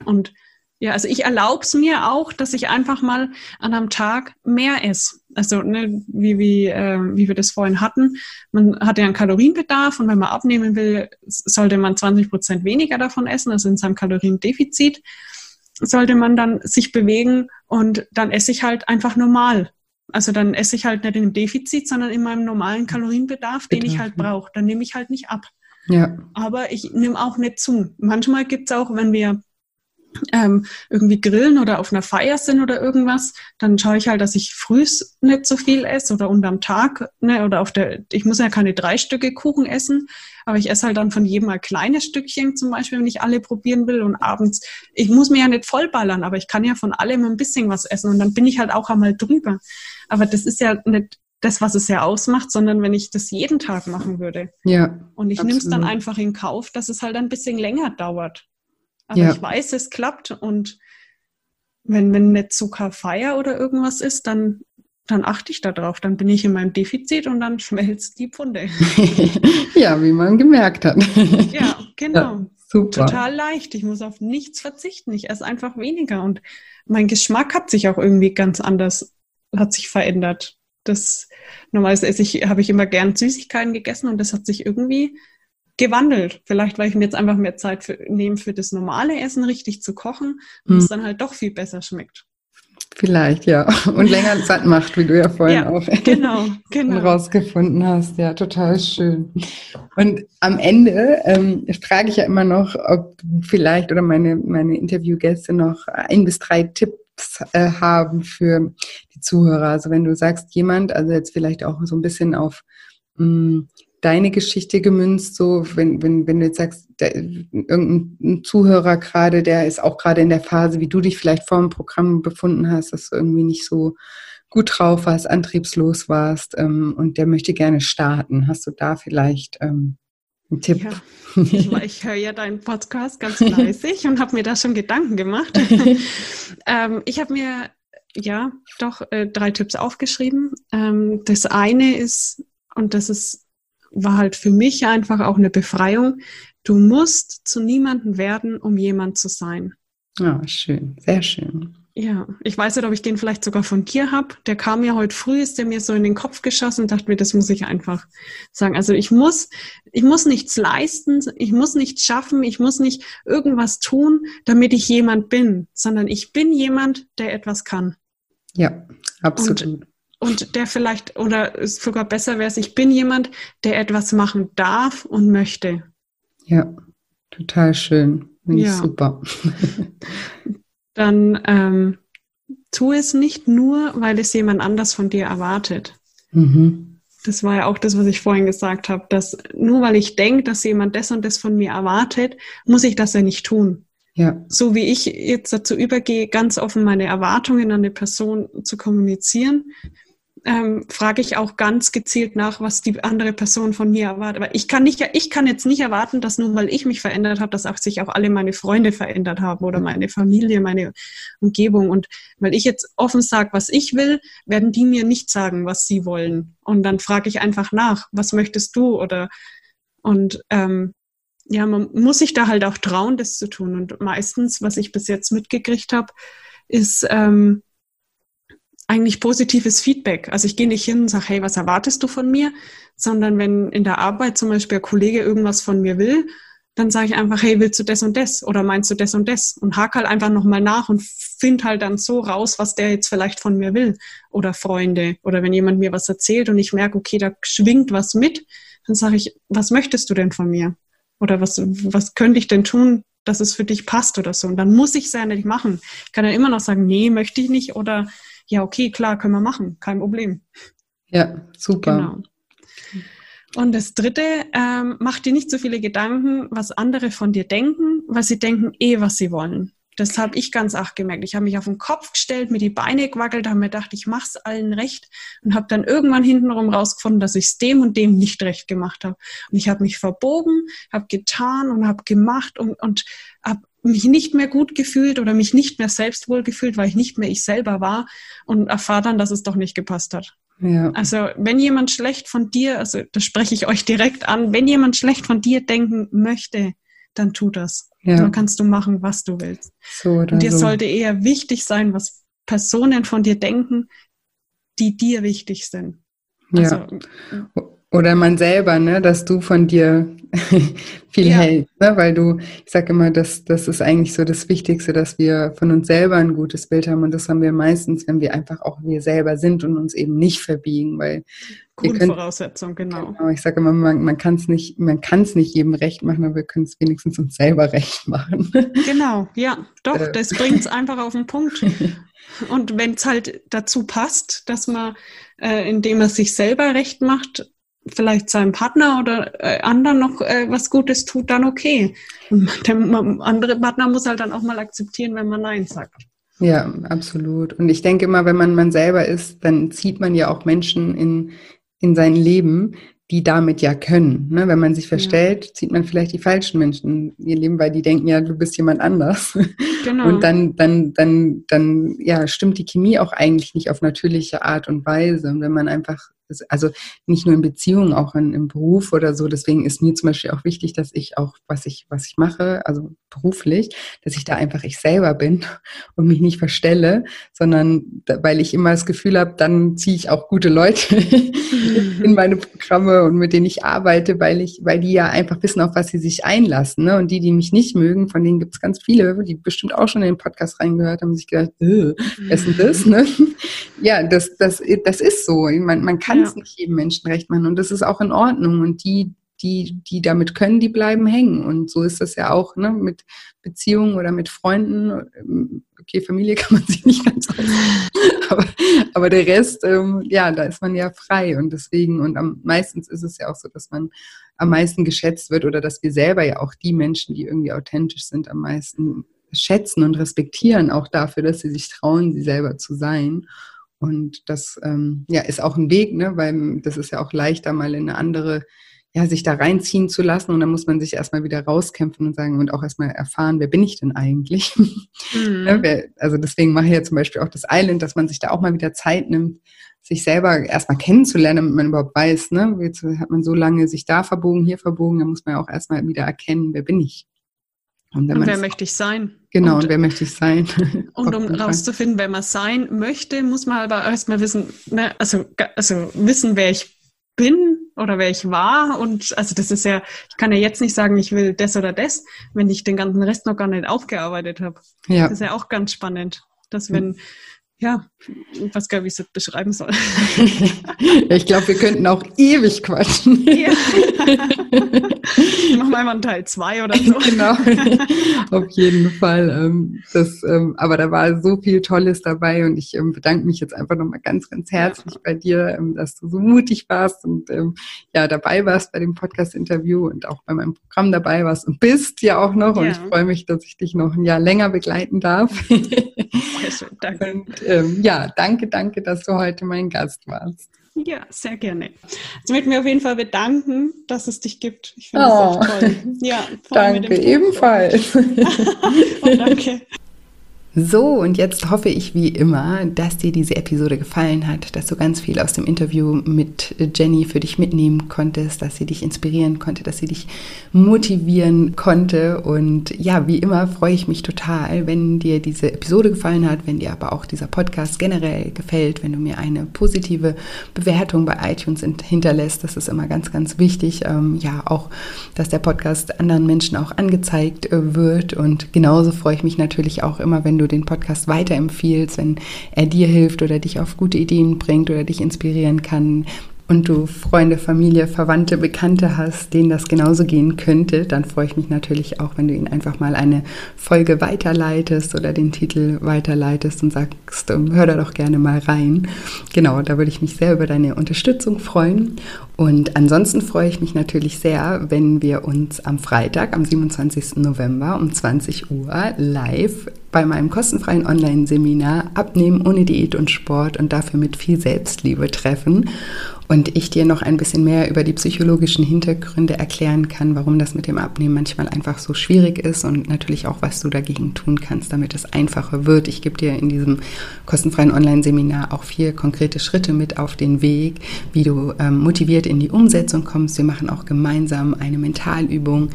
Und ja, also ich erlaube es mir auch, dass ich einfach mal an einem Tag mehr esse. Also ne, wie, wie, äh, wie wir das vorhin hatten, man hat ja einen Kalorienbedarf und wenn man abnehmen will, sollte man 20 Prozent weniger davon essen, also in seinem Kaloriendefizit sollte man dann sich bewegen und dann esse ich halt einfach normal. Also dann esse ich halt nicht in dem Defizit, sondern in meinem normalen Kalorienbedarf, den ich halt brauche. Dann nehme ich halt nicht ab. Ja. Aber ich nehme auch nicht zu. Manchmal gibt es auch, wenn wir ähm, irgendwie grillen oder auf einer Feier sind oder irgendwas, dann schaue ich halt, dass ich frühs nicht so viel esse oder unterm Tag, ne, oder auf der, ich muss ja keine drei Stücke Kuchen essen, aber ich esse halt dann von jedem ein kleines Stückchen zum Beispiel, wenn ich alle probieren will und abends, ich muss mir ja nicht vollballern, aber ich kann ja von allem ein bisschen was essen und dann bin ich halt auch einmal drüber. Aber das ist ja nicht das, was es ja ausmacht, sondern wenn ich das jeden Tag machen würde. Ja. Und ich nehme es dann einfach in Kauf, dass es halt ein bisschen länger dauert. Aber ja. ich weiß, es klappt und wenn, wenn nicht Zuckerfeier oder irgendwas ist, dann, dann achte ich darauf. Dann bin ich in meinem Defizit und dann schmelzt die Pfunde. ja, wie man gemerkt hat. ja, genau. Ja, super. Total leicht. Ich muss auf nichts verzichten. Ich esse einfach weniger. Und mein Geschmack hat sich auch irgendwie ganz anders, hat sich verändert. Das normalerweise esse ich, habe ich immer gern Süßigkeiten gegessen und das hat sich irgendwie gewandelt. Vielleicht, weil ich mir jetzt einfach mehr Zeit für, nehme, für das normale Essen richtig zu kochen und hm. es dann halt doch viel besser schmeckt. Vielleicht, ja. Und länger satt macht, wie du ja vorhin ja, auch genau, genau. rausgefunden hast. Ja, total schön. Und am Ende ähm, frage ich ja immer noch, ob vielleicht oder meine, meine Interviewgäste noch ein bis drei Tipps äh, haben für die Zuhörer. Also wenn du sagst, jemand, also jetzt vielleicht auch so ein bisschen auf mh, hm, deine Geschichte gemünzt, so wenn, wenn, wenn du jetzt sagst, der, irgendein Zuhörer gerade, der ist auch gerade in der Phase, wie du dich vielleicht vor dem Programm befunden hast, dass du irgendwie nicht so gut drauf warst, antriebslos warst ähm, und der möchte gerne starten. Hast du da vielleicht ähm, einen Tipp? Ja. Ich, ich höre ja deinen Podcast ganz fleißig und habe mir da schon Gedanken gemacht. ähm, ich habe mir ja doch äh, drei Tipps aufgeschrieben. Ähm, das eine ist, und das ist war halt für mich einfach auch eine Befreiung. Du musst zu niemandem werden, um jemand zu sein. Ja, schön, sehr schön. Ja, ich weiß nicht, ob ich den vielleicht sogar von dir habe. Der kam mir heute früh, ist der mir so in den Kopf geschossen und dachte mir, das muss ich einfach sagen. Also ich muss, ich muss nichts leisten, ich muss nichts schaffen, ich muss nicht irgendwas tun, damit ich jemand bin, sondern ich bin jemand, der etwas kann. Ja, absolut. Und und der vielleicht, oder sogar besser wäre es, ich bin jemand, der etwas machen darf und möchte. Ja, total schön. Ja. Super. Dann ähm, tu es nicht nur, weil es jemand anders von dir erwartet. Mhm. Das war ja auch das, was ich vorhin gesagt habe, dass nur weil ich denke, dass jemand das und das von mir erwartet, muss ich das ja nicht tun. Ja. So wie ich jetzt dazu übergehe, ganz offen meine Erwartungen an eine Person zu kommunizieren, ähm, frage ich auch ganz gezielt nach, was die andere Person von mir erwartet. Aber ich kann nicht, ich kann jetzt nicht erwarten, dass nur weil ich mich verändert habe, dass auch sich auch alle meine Freunde verändert haben oder meine Familie, meine Umgebung. Und weil ich jetzt offen sage, was ich will, werden die mir nicht sagen, was sie wollen. Und dann frage ich einfach nach, was möchtest du? Oder und ähm, ja, man muss sich da halt auch trauen, das zu tun. Und meistens, was ich bis jetzt mitgekriegt habe, ist ähm, eigentlich positives Feedback. Also ich gehe nicht hin und sage, hey, was erwartest du von mir? Sondern wenn in der Arbeit zum Beispiel ein Kollege irgendwas von mir will, dann sage ich einfach, hey, willst du das und das? Oder meinst du das und das? Und hake halt einfach nochmal nach und finde halt dann so raus, was der jetzt vielleicht von mir will. Oder Freunde. Oder wenn jemand mir was erzählt und ich merke, okay, da schwingt was mit, dann sage ich, was möchtest du denn von mir? Oder was, was könnte ich denn tun, dass es für dich passt oder so? Und dann muss ich es ja nicht machen. Ich kann ja immer noch sagen, nee, möchte ich nicht. Oder ja, okay, klar, können wir machen, kein Problem. Ja, super. Genau. Und das Dritte, ähm, mach dir nicht so viele Gedanken, was andere von dir denken, weil sie denken eh, was sie wollen. das habe ich ganz arg gemerkt. Ich habe mich auf den Kopf gestellt, mir die Beine gewackelt, habe mir gedacht, ich mache es allen recht und habe dann irgendwann hintenrum rausgefunden, dass ich es dem und dem nicht recht gemacht habe. Und ich habe mich verbogen, habe getan und habe gemacht und, und habe mich nicht mehr gut gefühlt oder mich nicht mehr selbst wohl gefühlt, weil ich nicht mehr ich selber war und erfahre dann, dass es doch nicht gepasst hat. Ja. Also wenn jemand schlecht von dir, also das spreche ich euch direkt an, wenn jemand schlecht von dir denken möchte, dann tu das. Ja. Dann kannst du machen, was du willst. So und dir so. sollte eher wichtig sein, was Personen von dir denken, die dir wichtig sind. Also, ja. Oder man selber, ne, dass du von dir viel ja. hältst, ne? weil du, ich sage immer, das, das ist eigentlich so das Wichtigste, dass wir von uns selber ein gutes Bild haben und das haben wir meistens, wenn wir einfach auch wir selber sind und uns eben nicht verbiegen, weil Grundvoraussetzung, können, genau. genau. Ich sage immer, man, man kann es nicht, man kann es nicht jedem recht machen, aber wir können es wenigstens uns selber recht machen. Genau, ja, doch, äh. das bringt es einfach auf den Punkt. Und wenn es halt dazu passt, dass man, äh, indem er sich selber recht macht, vielleicht seinem Partner oder äh, anderen noch äh, was Gutes tut, dann okay. Der andere Partner muss halt dann auch mal akzeptieren, wenn man Nein sagt. Ja, absolut. Und ich denke immer, wenn man man selber ist, dann zieht man ja auch Menschen in, in sein Leben, die damit ja können. Ne? Wenn man sich verstellt, ja. zieht man vielleicht die falschen Menschen in ihr Leben, weil die denken ja, du bist jemand anders. Genau. Und dann, dann, dann, dann, ja, stimmt die Chemie auch eigentlich nicht auf natürliche Art und Weise. Und wenn man einfach also nicht nur in Beziehungen, auch in, im Beruf oder so. Deswegen ist mir zum Beispiel auch wichtig, dass ich auch, was ich, was ich mache, also beruflich, dass ich da einfach ich selber bin und mich nicht verstelle, sondern weil ich immer das Gefühl habe, dann ziehe ich auch gute Leute in meine Programme und mit denen ich arbeite, weil ich, weil die ja einfach wissen, auf was sie sich einlassen. Ne? Und die, die mich nicht mögen, von denen gibt es ganz viele, die bestimmt auch schon in den Podcast reingehört haben, sich gedacht, äh, wer ist denn das? Ne? Ja, das, das, das ist so. Man, man kann es ja. nicht jedem Menschen recht machen und das ist auch in Ordnung. Und die, die, die damit können, die bleiben hängen. Und so ist das ja auch ne, mit Beziehungen oder mit Freunden. Okay, Familie kann man sich nicht ganz aus. aber, aber der Rest, ähm, ja, da ist man ja frei. Und deswegen, und am meistens ist es ja auch so, dass man am meisten geschätzt wird oder dass wir selber ja auch die Menschen, die irgendwie authentisch sind, am meisten schätzen und respektieren, auch dafür, dass sie sich trauen, sie selber zu sein. Und das ähm, ja, ist auch ein Weg, ne? weil das ist ja auch leichter, mal in eine andere, ja, sich da reinziehen zu lassen. Und dann muss man sich erstmal wieder rauskämpfen und sagen und auch erstmal erfahren, wer bin ich denn eigentlich? Mhm. ja, wer, also deswegen mache ich ja zum Beispiel auch das Island, dass man sich da auch mal wieder Zeit nimmt, sich selber erstmal kennenzulernen, damit man überhaupt weiß, ne? Jetzt hat man so lange sich da verbogen, hier verbogen, dann muss man ja auch erstmal wieder erkennen, wer bin ich. Und, und wer möchte ich sein? Genau, und, und wer möchte ich sein? und um rauszufinden, wer man sein möchte, muss man aber erstmal wissen, ne, also, also wissen, wer ich bin oder wer ich war. Und also das ist ja, ich kann ja jetzt nicht sagen, ich will das oder das, wenn ich den ganzen Rest noch gar nicht aufgearbeitet habe. Ja. Das ist ja auch ganz spannend, dass wenn ja, ich weiß gar nicht, wie ich es beschreiben soll. ich glaube, wir könnten auch ewig quatschen. Ja. Machen wir einmal einen Teil 2 oder so. Genau, auf jeden Fall. Ähm, das, ähm, aber da war so viel Tolles dabei und ich ähm, bedanke mich jetzt einfach nochmal ganz, ganz herzlich bei dir, dass du so mutig warst und ja, dabei warst bei dem Podcast-Interview und auch bei meinem Programm dabei warst und bist ja auch noch. Und ja. ich freue mich, dass ich dich noch ein Jahr länger begleiten darf. Sehr schön, danke. Und, ähm, ja, danke, danke, dass du heute mein Gast warst. Ja, sehr gerne. Ich möchte mich auf jeden Fall bedanken, dass es dich gibt. Ich finde oh. das auch toll. Ja, danke, ebenfalls. danke. So, und jetzt hoffe ich wie immer, dass dir diese Episode gefallen hat, dass du ganz viel aus dem Interview mit Jenny für dich mitnehmen konntest, dass sie dich inspirieren konnte, dass sie dich motivieren konnte. Und ja, wie immer freue ich mich total, wenn dir diese Episode gefallen hat, wenn dir aber auch dieser Podcast generell gefällt, wenn du mir eine positive Bewertung bei iTunes hinterlässt. Das ist immer ganz, ganz wichtig. Ähm, ja, auch, dass der Podcast anderen Menschen auch angezeigt äh, wird. Und genauso freue ich mich natürlich auch immer, wenn du du den Podcast weiterempfiehlst, wenn er dir hilft oder dich auf gute Ideen bringt oder dich inspirieren kann. Und du Freunde, Familie, Verwandte, Bekannte hast, denen das genauso gehen könnte, dann freue ich mich natürlich auch, wenn du ihnen einfach mal eine Folge weiterleitest oder den Titel weiterleitest und sagst, ähm, hör da doch gerne mal rein. Genau, da würde ich mich sehr über deine Unterstützung freuen. Und ansonsten freue ich mich natürlich sehr, wenn wir uns am Freitag, am 27. November um 20 Uhr live bei meinem kostenfreien Online-Seminar Abnehmen ohne Diät und Sport und dafür mit viel Selbstliebe treffen und ich dir noch ein bisschen mehr über die psychologischen Hintergründe erklären kann, warum das mit dem Abnehmen manchmal einfach so schwierig ist und natürlich auch, was du dagegen tun kannst, damit es einfacher wird. Ich gebe dir in diesem kostenfreien Online-Seminar auch vier konkrete Schritte mit auf den Weg, wie du ähm, motiviert in die Umsetzung kommst. Wir machen auch gemeinsam eine Mentalübung,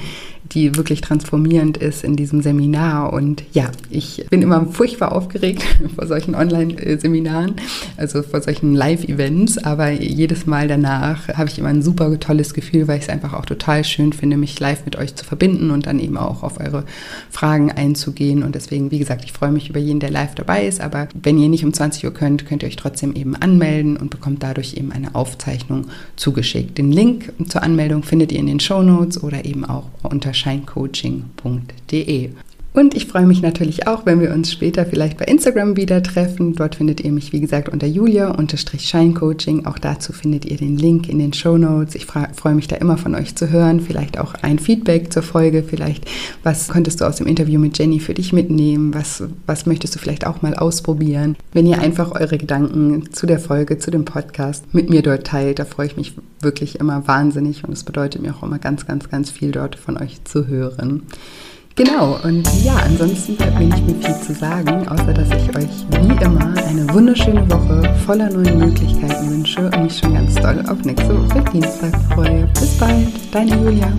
die wirklich transformierend ist in diesem Seminar. Und ja, ich bin immer furchtbar aufgeregt vor solchen Online-Seminaren, also vor solchen Live-Events. Aber jedes Mal danach habe ich immer ein super tolles Gefühl, weil ich es einfach auch total schön finde, mich live mit euch zu verbinden und dann eben auch auf eure Fragen einzugehen. Und deswegen, wie gesagt, ich freue mich über jeden, der live dabei ist. Aber wenn ihr nicht um 20 Uhr könnt, könnt ihr euch trotzdem eben anmelden und bekommt dadurch eben eine Aufzeichnung zugeschickt. Den Link zur Anmeldung findet ihr in den Show Notes oder eben auch unter scheincoaching.de. Und ich freue mich natürlich auch, wenn wir uns später vielleicht bei Instagram wieder treffen. Dort findet ihr mich, wie gesagt, unter julia-scheincoaching. Auch dazu findet ihr den Link in den Show Notes. Ich freue mich da immer von euch zu hören. Vielleicht auch ein Feedback zur Folge. Vielleicht, was konntest du aus dem Interview mit Jenny für dich mitnehmen? Was, was möchtest du vielleicht auch mal ausprobieren? Wenn ihr einfach eure Gedanken zu der Folge, zu dem Podcast mit mir dort teilt, da freue ich mich wirklich immer wahnsinnig. Und es bedeutet mir auch immer ganz, ganz, ganz viel dort von euch zu hören. Genau, und ja, ansonsten bleibt mir nicht mehr viel zu sagen, außer dass ich euch wie immer eine wunderschöne Woche voller neuen Möglichkeiten wünsche und mich schon ganz doll auf nächste Woche Dienstag freue. Bis bald, deine Julia.